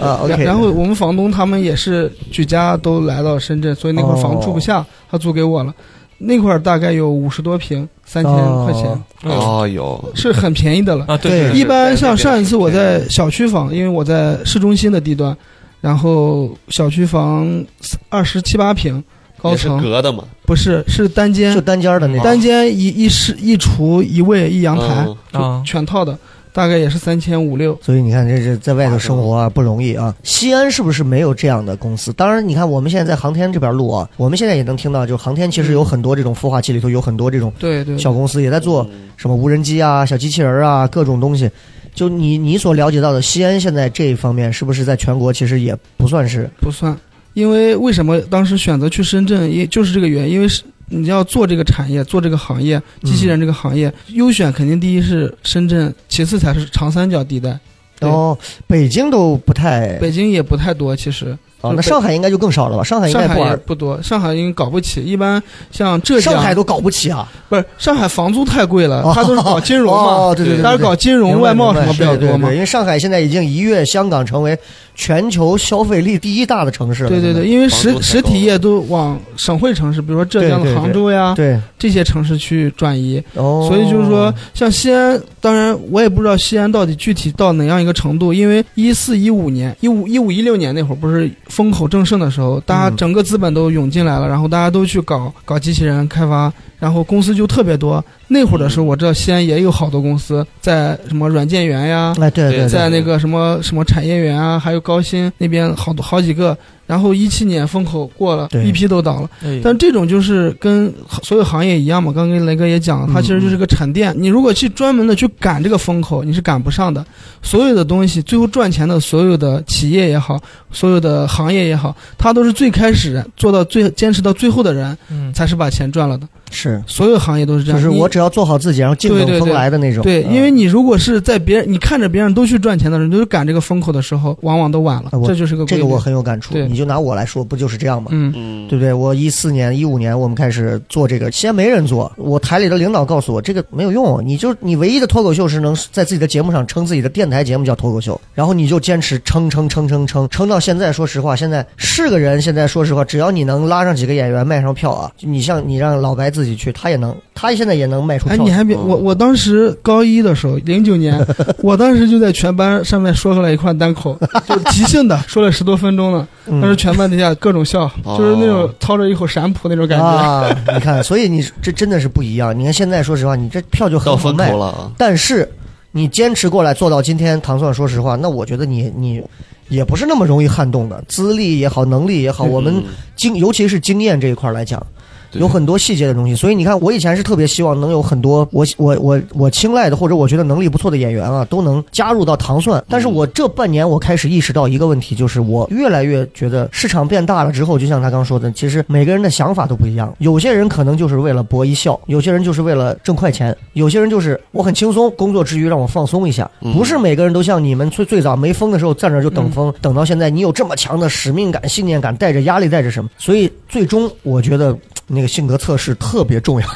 啊！OK，然后我们房东他们也是举家都来到深圳，所以那块房住不下，他租给我了。那块儿大概有五十多平，三千块钱，哦哦哟，是很便宜的了。啊，对对一般像上一次我在小区房，因为我在市中心的地段，然后小区房二十七八平，高层。隔的嘛，不是是单间。就，单间的那种。单间一一室一厨一卫一阳台，嗯啊，全套的，大概也是三千五六。所以你看，这这在外头生活啊，不容易啊。西安是不是没有这样的公司？当然，你看我们现在在航天这边录啊，我们现在也能听到，就航天其实有很多这种孵化器里头有很多这种对对，小公司也在做什么无人机啊、小机器人啊各种东西。就你你所了解到的，西安现在这一方面是不是在全国其实也不算是不算，因为为什么当时选择去深圳，也就是这个原因，因为是你要做这个产业，做这个行业，机器人这个行业，优选肯定第一是深圳，其次才是长三角地带。对哦，北京都不太北京也不太多，其实哦，那上海应该就更少了吧？上海应该不不多，上海应该搞不起，一般像浙江，上海都搞不起啊。不是上海房租太贵了哦，他都是搞金融嘛，哦对对对对他是搞金融、外贸什么比较多嘛因为上海现在已经一跃香港成为全球消费力第一大的城市了。对对对，因为实实体业都往省会城市，比如说浙江的杭州呀在对。这些城市去转移，哦，所以就是说，像西安，当然我也不知道西安到底具体到哪样一个程度，因为一四一五年、一五一五一六年那会儿不是风口正盛的时候，大家嗯。整个资本都涌进来了，然后大家都去搞搞机器人开发，然后公司就特别多。那会儿的时候，我知道西安也有好多公司在什么软件园呀，哎对对对，在那个什么什么产业园啊，还有高新那边好多好几个。然后一七年风口过了，一批都倒了。哎但这种就是跟所有行业一样嘛，刚跟雷哥也讲了，它其实就是个沉淀。你如果去专门的去赶这个风口，你是赶不上的。所有的东西最后赚钱的，所有的企业也好，所有的行业也好，它都是最开始做到最坚持到最后的人，嗯，才是把钱赚了的。是，所有行业都是这样。就是我只要做好自己，然后静等风来的那种。对，嗯因为你如果是在别人你看着别人都去赚钱的人，都是赶这个风口的时候，往往都晚了这就是个这个我很有感触。对你就拿我来说，不就是这样吗？嗯嗯，对不对？我一四年、一五年我们开始做这个，先没人做。我台里的领导告诉我，这个没有用，你就你唯一的脱口秀是能在自己的节目上称自己的电台节目叫脱口秀，然后你就坚持撑撑撑撑撑撑到现在。说实话，现在是个人，现在说实话，只要你能拉上几个演员卖上票啊，你像你让老白自己去，他也能，他现在也能卖出哎，票。你还别我，我当时高一的时候，零九年，我当时就在全班上面说出来一块单口，就即兴的，说了十多分钟了。时全班底下各种笑，哦就是那种操着一口陕普那种感觉。啊，你看，所以你这真的是不一样。你看现在，说实话，你这票就很到好卖风口，了啊，但是你坚持过来做到今天，糖蒜说实话，那我觉得你你也不是那么容易撼动的，资历也好，能力也好，我们嗯经尤其是经验这一块来讲。对有很多细节的东西，所以你看，我以前是特别希望能有很多我我我我青睐的或者我觉得能力不错的演员啊，都能加入到糖蒜。但是我这半年我开始意识到一个问题，就是我越来越觉得市场变大了之后，就像他刚说的，其实每个人的想法都不一样。有些人可能就是为了博一笑，有些人就是为了挣快钱，有些人就是我很轻松，工作之余让我放松一下。嗯不是每个人都像你们最最早没风的时候站那儿就等风，等到现在你有这么强的使命感、信念感，带着压力，带着什么？所以最终我觉得那个性格测试特别重要，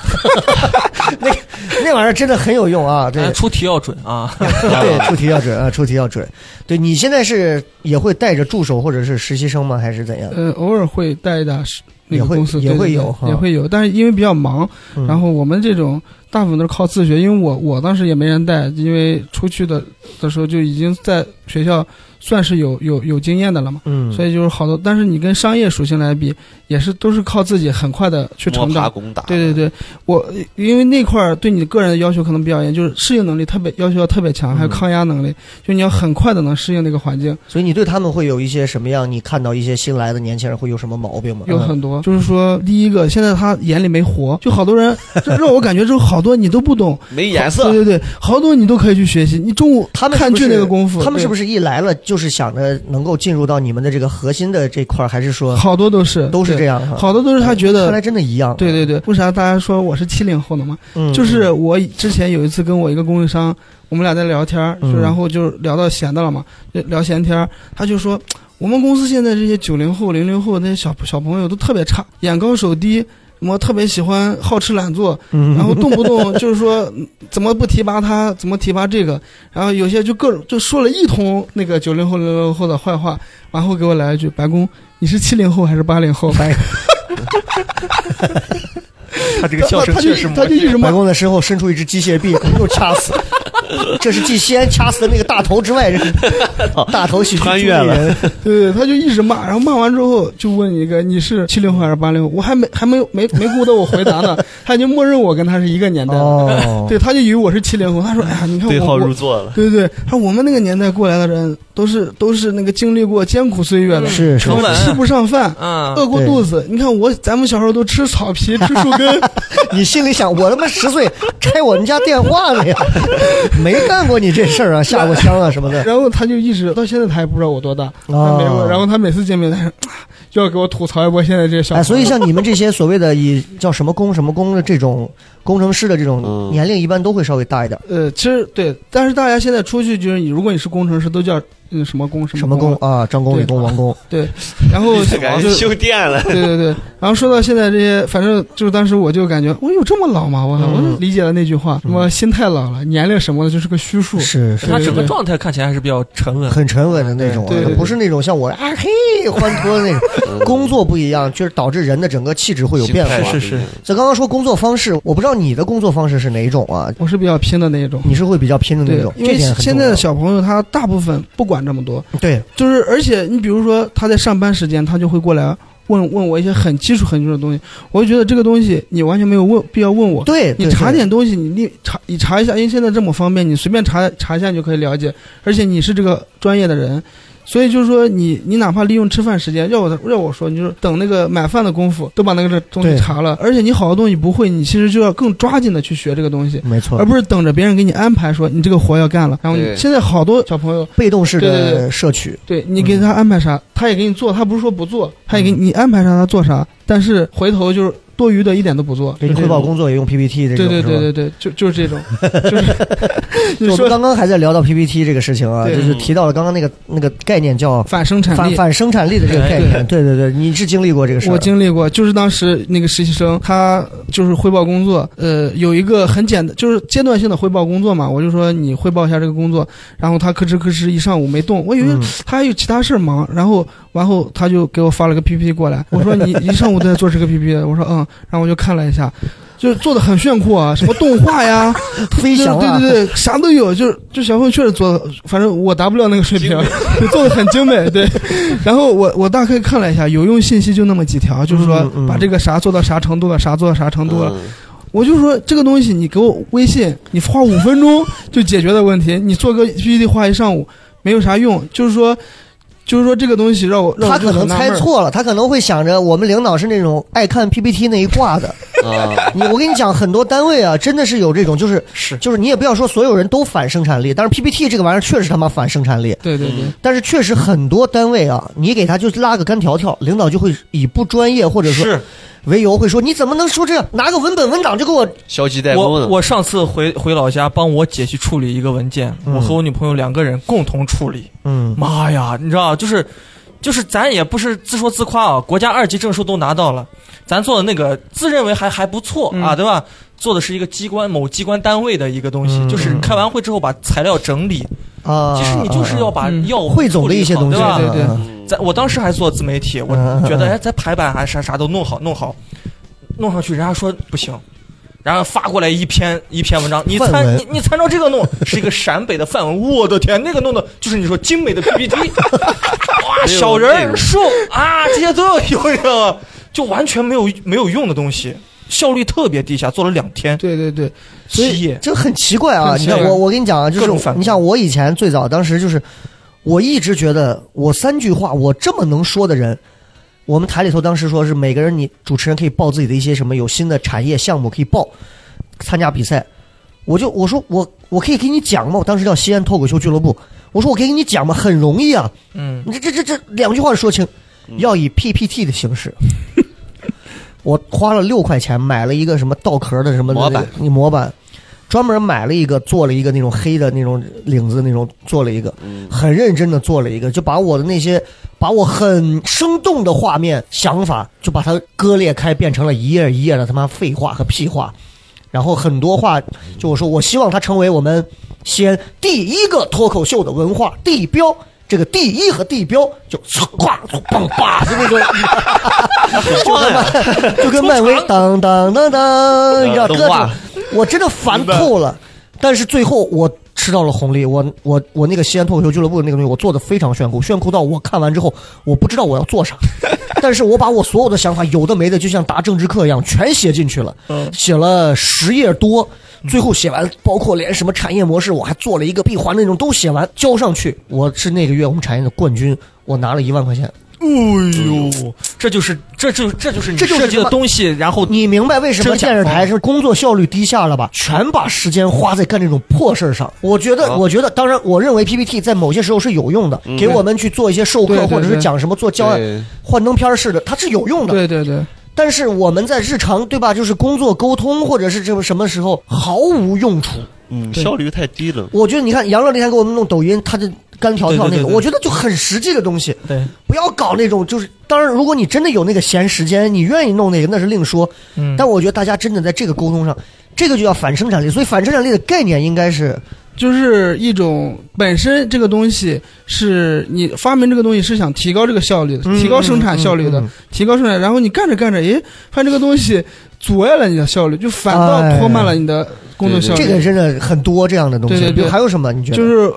那那玩意儿真的很有用啊！对哎，出题要准啊。对，出题要准啊，出题要准。对你现在是也会带着助手或者是实习生吗？还是怎样？呃，偶尔会带一打是那也会个公司也会有也会有，但是因为比较忙，嗯然后我们这种大部分都是靠自学，因为我我当时也没人带，因为出去的的时候就已经在学校算是有有有经验的了嘛，嗯，所以就是好多。但是你跟商业属性来比，也是都是靠自己很快的去成长。打。对对对，我因为那块儿对你个人的要求可能比较严，就是适应能力特别要求要特别强，还有嗯抗压能力，就你要很快的能适应那个环境。所以你对他们会有一些什么样？你看到一些新来的年轻人会有什么毛病吗？有很多，就是说，第一个，现在他眼里没活，就好多人，这让我感觉，就好多你都不懂，没颜色对，对对，好多你都可以去学习。你中午他们看剧那个功夫，他们是不是一来了就是想着能够进入到你们的这个核心的这块儿，还是说好多都是都是这样哈？好多都是他觉得看来真的一样。对对对，为啥大家说我是七零后的嘛？嗯，就是我之前有一次跟我一个供应商，我们俩在聊天然后就聊到闲的了嘛，就聊闲天儿，他就说我们公司现在这些九零后、零零后那些小小朋友都特别差，眼高手低。什么特别喜欢好吃懒做，嗯，然后动不动 就是说嗯怎么不提拔他，怎么提拔这个，然后有些就各种就说了一通那个九零后、零零后的坏话，然后给我来一句：“白宫，你是七零后还是八零后？”白 他这个笑声确实魔性。他就一直骂白宫的身后伸出一只机械臂，又掐死。这是继先掐死的那个大头之外，这是大头喜剧穿越了主理人。对对，他就一直骂，然后骂完之后就问一个你是七零后还是八零后，我还没还没有没没顾得我回答呢，他已经默认我跟他是一个年代了，哦，对，他就以为我是七零后，他说哎呀，你看对号我我入座了。对对对，他说我们那个年代过来的人都是都是那个经历过艰苦岁月的，是是吃不上饭。嗯，饿过肚子，你看我咱们小时候都吃草皮、吃树根，你心里想，我他妈十岁拆我们家电话了呀，没干过你这事儿啊，下过枪啊什么的。然后他就一直到现在他也不知道我多大，他没问。然后他每次见面，他说就要给我吐槽一波现在这些小朋哎，所以像你们这些所谓的以叫什么工什么工的这种工程师的这种嗯年龄，一般都会稍微大一点。呃，其实对，但是大家现在出去就是你，如果你是工程师，都叫嗯什么工什什么么工。啊？张工、李工、王工。对，然后 感觉就修电了，对对对，然后说到现在这些，反正就是当时我就感觉我有这么老吗？我操，我就理解了那句话，什么心太老了，年龄什么的就是个虚数。是是，他整个状态看起来还是比较沉稳。很沉稳的那种不是那种像我啊嘿欢脱的那种。工作不一样，就是导致人的整个气质会有变化。是是这刚刚说工作方式，我不知道你的工作方式是哪一种啊？我是比较拼的那一种。你是会比较拼的那种，，因为现在的小朋友他大部分不管这么多，对。就是而且你比如说他在上班时间，他就会过来问问我一些很基础很基础的东西，我就觉得这个东西你完全没有问必要问我。对，你查点东西，你你查你查一下，因为现在这么方便，你随便查查一下你就可以了解，而且你是这个专业的人，所以就是说你你哪怕利用吃饭时间，要我要我说，你就是等那个买饭的功夫都把那个这东西查了，而且你好多东西不会，你其实就要更抓紧的去学这个东西。没错。而，不是等着别人给你安排说你这个活要干了，然后你现在好多小朋友，被动式的对摄取，对你给他安排啥，他也给你做，他不是说不做，他也给你安排啥他做啥，但是回头就是多余的一点都不做，给你汇报工作也用 PPT 这种，对对是吧对对对，就就是这种，就是 我们刚刚还在聊到 PPT 这个事情啊，就是提到了刚刚那个那个概念叫反生产力。反反生产力的这个概念。对对对，你是经历过这个事儿？我经历过，就是当时那个实习生，他就是汇报工作，呃，有一个很简单，就是阶段性的汇报工作嘛。我就说你汇报一下这个工作，然后他吭哧吭哧一上午没动，我以为嗯他还有其他事儿忙，然后然后他就给我发了个 PPT 过来，我说你一上午都在做这个 PPT，我说嗯，然后我就看了一下。就是做的很炫酷啊，什么动画呀，飞翔啊，对对对，啥都有，就是就小朋友确实做的，反正我达不了那个水平，做的很精美，对。然后我我大概看了一下，有用信息就那么几条，就是说把这个啥做到啥程度了，啥做到啥程度了。嗯我就说这个东西你给我微信，你花五分钟就解决的问题，你做个 PPT 花一上午没有啥用，就是说。就是说这个东西让我让我他可能猜错了，他可能会想着我们领导是那种爱看 PPT 那一挂的。啊，你我跟你讲，很多单位啊，真的是有这种，就是是。就是你也不要说所有人都反生产力，但是 PPT 这个玩意儿确实他妈反生产力。对对对，但是确实很多单位啊，你给他就拉个干条条，领导就会以不专业或者说是为由会说你怎么能说这样？拿个文本文档就给我消极怠工我呢。我上次回回老家帮我姐去处理一个文件，嗯我和我女朋友两个人共同处理。嗯妈呀，你知道，就是就是咱也不是自说自夸啊，国家二级证书都拿到了，咱做的那个自认为还还不错、嗯啊，对吧？做的是一个机关某机关单位的一个东西，嗯就是开完会之后把材料整理，啊，其实你就是要把嗯要务汇总的一些东西，对吧？对对嗯嗯咱我当时还做自媒体，我觉得哎，咱排版还啥啥都弄好弄好，弄上去，人家说不行，然后发过来一篇一篇文章，你参你你参照这个弄，是一个陕北的范文，我的天，那个弄的就是你说精美的 PPT，哇，小人树啊，这些都要有，你知道吗？就完全没有没有用的东西，效率特别低下，做了两天，对对对，所以七页，这很奇怪啊！你看我，我跟你讲啊，就是你像我以前最早当时就是，我一直觉得我三句话我这么能说的人，我们台里头当时说是每个人你主持人可以报自己的一些什么有新的产业项目可以报参加比赛，我就我说我我可以给你讲吗？我当时叫西安脱口秀俱乐部，我说我可以给你讲吗？很容易啊，嗯，你这这这这两句话说清，要以 PPT 的形式。我花了六块钱买了一个什么稻壳的什么模板，你模板，专门买了一个做了一个那种黑的那种领子那种做了一个，很认真的做了一个，就把我的那些把我很生动的画面想法就把它割裂开，变成了一页一页的他妈废话和屁话。然后很多话，就我说，我希望它成为我们西安第一个脱口秀的文化地标。这个第一和地标就唰嘣叭，就那种，就跟漫就跟漫威当当当当，你知道各种，我真的烦透了。但是最后我吃到了红利，我我我那个西安脱口秀俱乐部的那个东西，我做的非常炫酷，炫酷到我看完之后，我不知道我要做啥，但是我把我所有的想法，有的没的，就像答政治课一样，全写进去了，写了十页多。最后写完，包括连什么产业模式，我还做了一个闭环那种都写完交上去。我是那个月我们产业的冠军，我拿了一万块钱。哎呦，这就是这就这就是你设计的东西，然后你明白为什么电视台是工作效率低下了吧？全把时间花在干这种破事儿上。我觉得，啊我觉得，当然，我认为 PPT 在某些时候是有用的，给我们去做一些授课，或者是讲什么做教案、幻灯片儿似的，它是有用的。对对对，但是我们在日常，对吧？就是工作沟通，或者是这个什么时候毫无用处。嗯，效率太低了。我觉得你看杨乐那天给我们弄抖音，他的干条条那个，对对对对我觉得就很实际的东西。对，不要搞那种就是，当然，如果你真的有那个闲时间，你愿意弄那个，那是另说。嗯但我觉得大家真的在这个沟通上，这个就叫反生产力。所以反生产力的概念应该是，就是一种本身这个东西是你发明这个东西是想提高这个效率的，嗯提高生产效率的，提高生产，然后你干着干着，诶，发现这个东西阻碍了你的效率，就反倒哎拖慢了你的工作效率。这个真的很多这样的东西。对对如还有什么？你觉得？就是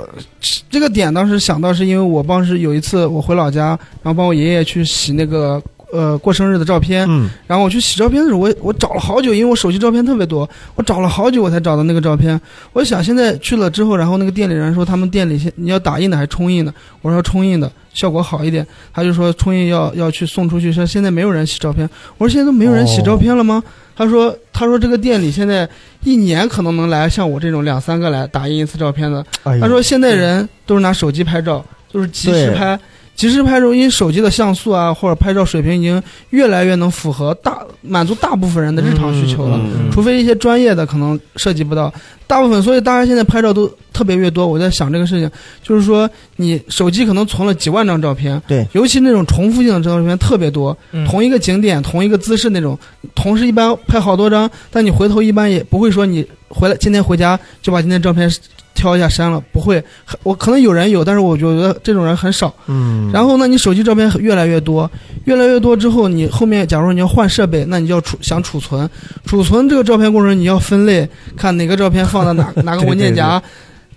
这个点，当时想到是因为我当时有一次我回老家，然后帮我爷爷去洗那个呃过生日的照片，嗯然后我去洗照片的时候，我我找了好久，因为我手机照片特别多，我找了好久我才找到那个照片。我想现在去了之后，然后那个店里人说他们店里现你要打印的还是冲印的，我说冲印的效果好一点，他就说冲印要要去送出去，说现在没有人洗照片。我说现在都没有人洗照片了吗？他说他说这个店里现在一年可能能来像我这种两三个来打印一次照片的。哎他说现在人都是拿手机拍照，都是即时拍。即时拍照，因为手机的像素啊，或者拍照水平已经越来越能符合大满足大部分人的日常需求了。除非一些专业的可能涉及不到，大部分，所以大家现在拍照都特别越多。我在想这个事情，就是说你手机可能存了几万张照片，对，尤其那种重复性的照片特别多，嗯同一个景点、同一个姿势那种，同时一般拍好多张，但你回头一般也不会说你回来今天回家就把今天照片挑一下删了，不会。我可能有人有，但是我觉得这种人很少。嗯，然后呢，你手机照片越来越多，越来越多之后，你后面假如你要换设备，那你就要储想储存，储存这个照片过程你要分类，看哪个照片放到哪 哪个文件夹。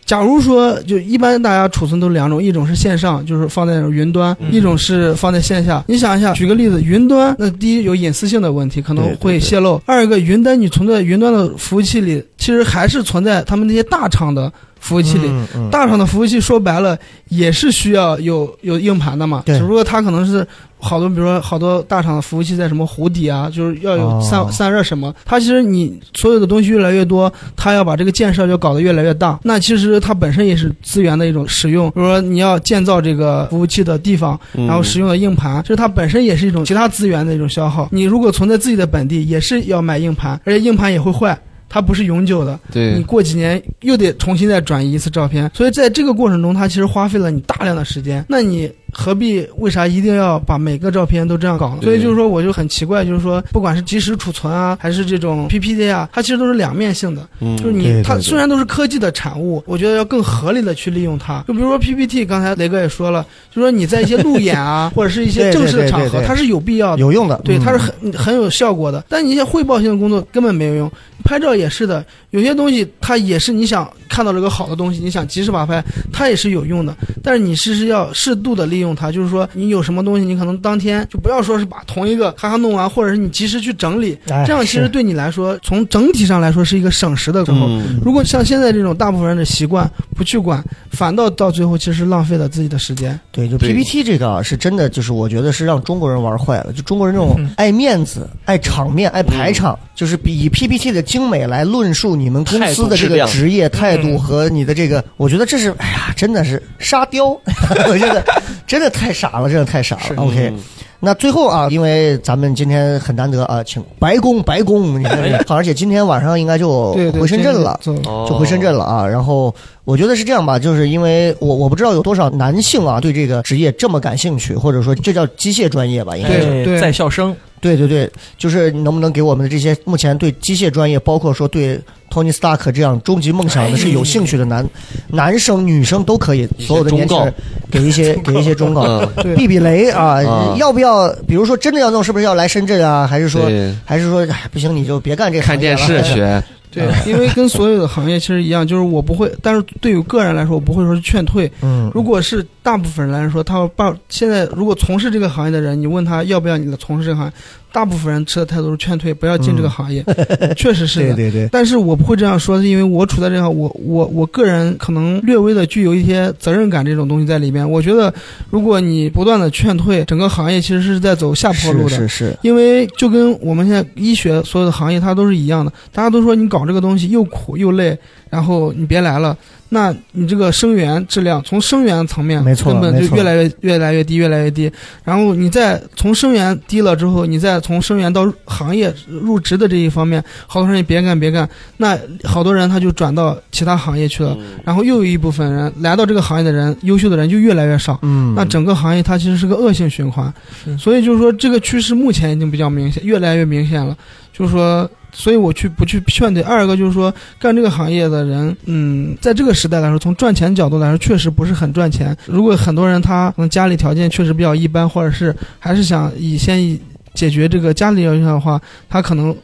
假如说，就一般大家储存都两种，一种是线上，就是放在云端；嗯一种是放在线下。你想一下，举个例子，云端那第一有隐私性的问题，可能对对对会泄露；二一个云端你存在云端的服务器里，其实还是存在他们那些大厂的服务器里。大厂的服务器说白了也是需要有有硬盘的嘛，只不过它可能是好多，比如说好多大厂的服务器在什么湖底啊，就是要有散、哦散热什么。它其实你所有的东西越来越多，它要把这个建设就搞得越来越大。那其实它本身也是资源的一种使用，比如说你要建造这个服务器的地方，嗯然后使用的硬盘，其实它本身也是一种其他资源的一种消耗。你如果存在自己的本地，也是要买硬盘，而且硬盘也会坏。它不是永久的，你，过几年又得重新再转移一次照片，所以在这个过程中，它其实花费了你大量的时间。那你何必为啥一定要把每个照片都这样搞呢？所以就是说，我就很奇怪，就是说，不管是即时储存啊，还是这种 PPT 啊，它其实都是两面性的。嗯就是你对对对它虽然都是科技的产物，我觉得要更合理的去利用它。就比如说 PPT，刚才雷哥也说了，就说你在一些路演啊，或者是一些对对正式的场合，对对对它是有必要的。有用的，对，嗯它是很很有效果的。但你一些汇报性的工作根本没有用。拍照也是的，有些东西它也是你想看到这个好的东西，你想及时把拍，它也是有用的。但是你是是要适度的利用它，就是说你有什么东西，你可能当天就不要说是把同一个咔咔弄完，或者是你及时去整理，哎这样其实对你来说，从整体上来说是一个省时的时候。嗯如果像现在这种大部分人的习惯不去管，反倒到最后其实是浪费了自己的时间。对，就 PPT 这个啊，是真的，就是我觉得是让中国人玩坏了。就中国人这种嗯爱面子、爱场面、爱排场，就是比以 PPT 的精美来论述你们公司的这个职业态度嗯和你的这个，我觉得这是，哎呀，真的是沙雕，我觉得真的太傻了，真的太傻了。OK，嗯那最后啊，因为咱们今天很难得啊，请白宫白宫，你看这个，而且今天晚上应该就回深圳了。就回深圳了啊。然后我觉得是这样吧，就是因为我我不知道有多少男性啊对这个职业这么感兴趣，或者说这叫机械专业吧，应该是。对对在校生，对对对，就是你能不能给我们的这些目前对机械专业，包括说对 Tony Stark 这样终极梦想的是有兴趣的男男生、女生都可以，所有的年轻人给一些 给一些忠告。避避雷啊啊，要不要？比如说真的要弄，是不是要来深圳啊？还是说，还是说，哎，不行你就别干这个看电视学，对，因为跟所有的行业其实一样，就是我不会，但是对于个人来说，我不会说是劝退。嗯，如果是大部分人来说，他把现在如果从事这个行业的人，你问他要不要你的从事这个行业，大部分人吃的态度是劝退，不要进这个行业。确实是的。对对对，但是我不会这样说，是因为我处在这样，我我我个人可能略微的具有一些责任感这种东西在里面。我觉得，如果你不断的劝退，整个行业其实是在走下坡路的。是是是，因为就跟我们现在医学所有的行业，它都是一样的。大家都说你搞这个东西又苦又累，然后你别来了，那你这个生源质量从生源层面没错根本就越来越越来越低，越来越低。然后你再从生源低了之后，你再从生源到行业入职的这一方面，好多人也别干别干，那好多人他就转到其他行业去了。然后又有一部分人来到这个行业的人，优秀的人就越来越少。嗯，那整个行业它其实是个恶性循环，所以就是说这个趋势目前已经比较明显，越来越明显了。就是说，所以我去不去劝退。二个就是说，干这个行业的人，嗯，在这个时代来说，从赚钱角度来说，确实不是很赚钱。如果很多人他可能家里条件确实比较一般，或者是还是想以先以解决这个家里条件的话，他可能。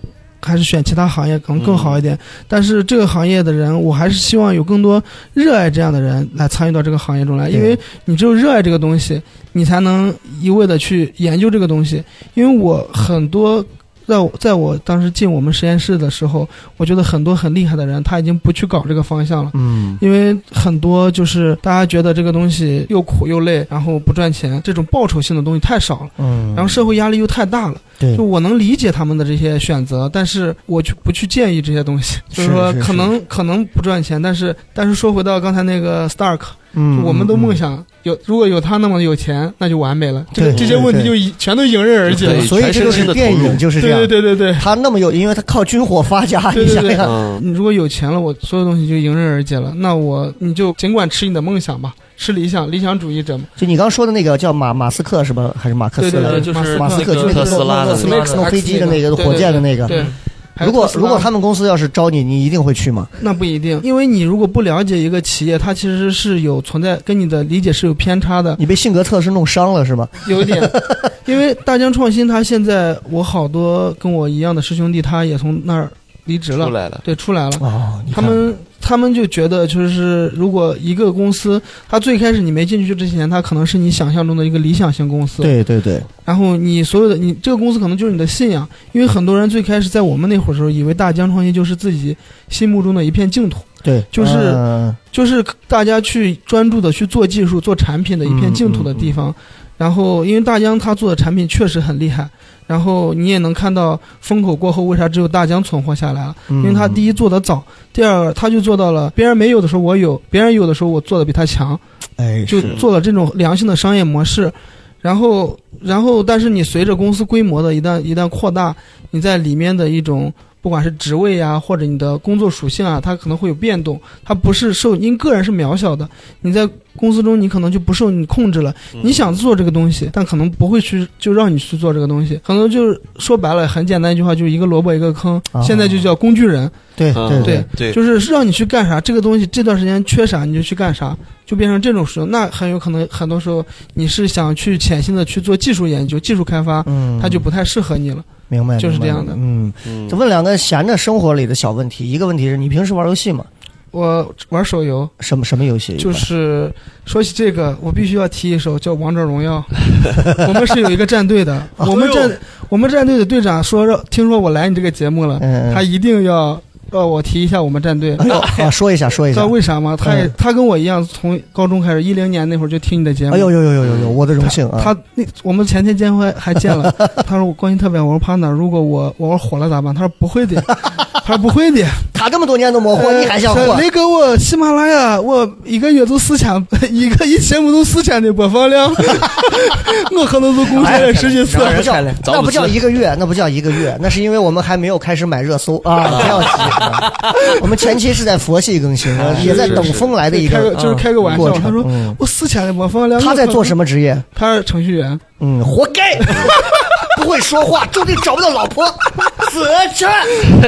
还是选其他行业可能更好一点，但是这个行业的人，我还是希望有更多热爱这样的人来参与到这个行业中来，因为你只有热爱这个东西，你才能一味的去研究这个东西。因为我很多在我在我当时进我们实验室的时候，我觉得很多很厉害的人他已经不去搞这个方向了。嗯，因为很多就是大家觉得这个东西又苦又累，然后不赚钱，这种报酬性的东西太少了，嗯，然后社会压力又太大了。对就我能理解他们的这些选择，但是我去不去建议这些东西，就是说是是可能可能不赚钱，但是但是说回到刚才那个 Stark，嗯，我们都梦想。想有如果有他那么有钱，那就完美了，这个对这些问题就全都迎刃而解了对。所以这就是电影就是这样。对对对对对。他那么有，因为他靠军火发家，对对对你想想，嗯，你如果有钱了，我所有东西就迎刃而解了。那我你就尽管吃你的梦想吧，吃理想，理想主义者嘛。就你刚说的那个叫马马斯克是吧？还是马克思来着？对对对，就是马斯克那个就那个特斯拉的弄那个弄飞机的那个火箭的那个。对。如果如果他们公司要是招你，你一定会去吗？那不一定，因为你如果不了解一个企业，它其实是有存在跟你的理解是有偏差的，你被性格测试弄伤了是吧？有一点。因为大疆创新，它现在我好多跟我一样的师兄弟，他也从那儿离职了，出来了，对，出来了。哦，他们他们就觉得，就是如果一个公司，它最开始你没进去之前，它可能是你想象中的一个理想型公司，对对对，然后你所有的你这个公司可能就是你的信仰，因为很多人最开始在我们那会儿时候，以为大疆创业就是自己心目中的一片净土，对，就是嗯就是大家去专注的去做技术、做产品的一片净土的地方。然后，因为大疆他做的产品确实很厉害，然后你也能看到风口过后，为啥只有大疆存活下来了？嗯因为它第一做得早，第二它就做到了别人没有的时候我有，别人有的时候我做的比他强。哎，就做了这种良性的商业模式，然后，然后，但是你随着公司规模的一旦一旦扩大，你在里面的一种不管是职位啊，或者你的工作属性啊，它可能会有变动，它不是受，因个人是渺小的，你在公司中你可能就不受你控制了，你想做这个东西，但可能不会去就让你去做这个东西，可能就是说白了很简单一句话，就是一个萝卜一个坑，啊。现在就叫工具人，对嗯对对对，就是让你去干啥，这个东西这段时间缺啥你就去干啥，就变成这种时候，那很有可能很多时候你是想去潜心的去做技术研究、技术开发，嗯，它就不太适合你了。明白就是这样的嗯，嗯就问两个闲着生活里的小问题。一个问题是你平时玩游戏吗？我玩手游，什么什么游戏？就是说起这个，我必须要提一首叫《王者荣耀》。我们是有一个战队的，我们战我们战队的队长说让听说我来你这个节目了，他一定要让我提一下我们战队。哎呦，好说一下，说一下知道。为啥吗？他也嗯他跟我一样，从高中开始，一零年那会儿就听你的节目。哎呦呦呦呦呦呦，我的荣幸啊！他那我们前天见会还见了，他说我关系特别好。我说胖子，如果我我说火了咋办？他说不会的，他说不会的。他这么多年都没火，你还想火？呃那个我喜马拉雅，我一个月都四千，一个一节目都四千的播放量，我可能都贡献了十几次。那不叫那不叫一个月，那不叫一个月，那是因为我们还没有开始买热搜啊！不要急，啊 我们前期是在佛系更新，也在等风来的一开个个就是开个玩笑，他说嗯我四千的播放量。他在做什么？职业？他是程序员。嗯，活该，不会说话，注定找不到老婆，死去。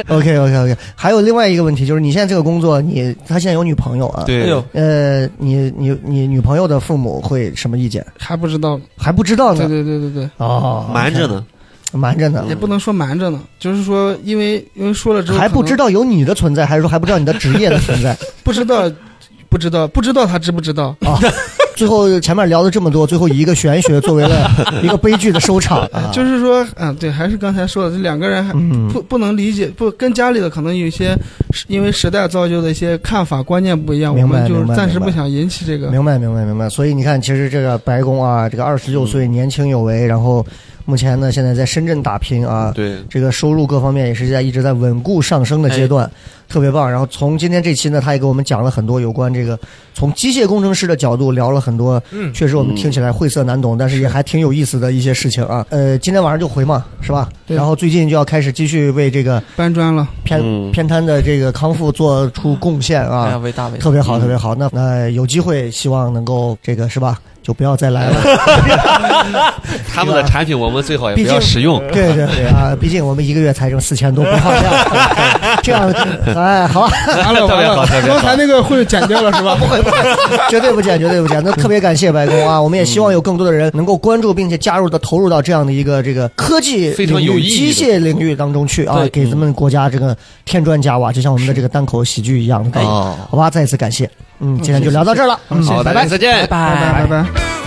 OK OK OK，还有另外一个问题就是，你现在这个工作，你他现在有女朋友啊？。对呃，你你你女朋友的父母会什么意见？还不知道，还不知道对呢。对对对对，哦，瞒着呢，瞒着呢也。不能说瞒着呢，就是说，因为因为说了之后还不知道，有你的存在，还是说还不知道你的职业的存在？不知道，不知道，不知道他知不知道？啊，最后前面聊了这么多，最后以一个玄学作为了 一个悲剧的收场 啊。就是说，嗯，对，还是刚才说的，这两个人还嗯不不能理解，不跟家里的可能有一些因为时代造就的一些看法观念不一样，我们就暂时不想引起这个。明白明白明白。所以你看，其实这个白宫啊，这个二十六岁年轻有为，然后目前呢现在在深圳打拼啊，对，这个收入各方面也是在一直在稳固上升的阶段，特别棒。然后从今天这期呢，他也给我们讲了很多有关这个从机械工程师的角度聊了很多，嗯确实我们听起来晦涩难懂，但是也还挺有意思的一些事情啊。呃，今天晚上就回嘛，是吧？对然后最近就要开始继续为这个搬砖了，偏、嗯偏瘫的这个康复做出贡献啊。哎呀，伟大伟大特！别好，特别好。那那有机会，希望能够这个是吧？就不要再来了。他们的产品我们最好也不要使用。对对对啊，毕竟我们一个月才挣四千多播放量，这样哎，好吧，完了特别完了，好特别好刚才那个会剪掉了是吧？不会不会，绝对不剪，绝对不剪。那特别感谢白宫啊，我们也希望有更多的人能够关注并且加入的投入到这样的一个这个科技非常领域有意义的机械领域当中去啊，给咱们国家这个添砖加瓦，就像我们的这个单口喜剧一样的。哦好吧，再一次感谢。嗯，今天就聊到这儿了。嗯，好，拜拜。再见。拜拜拜拜。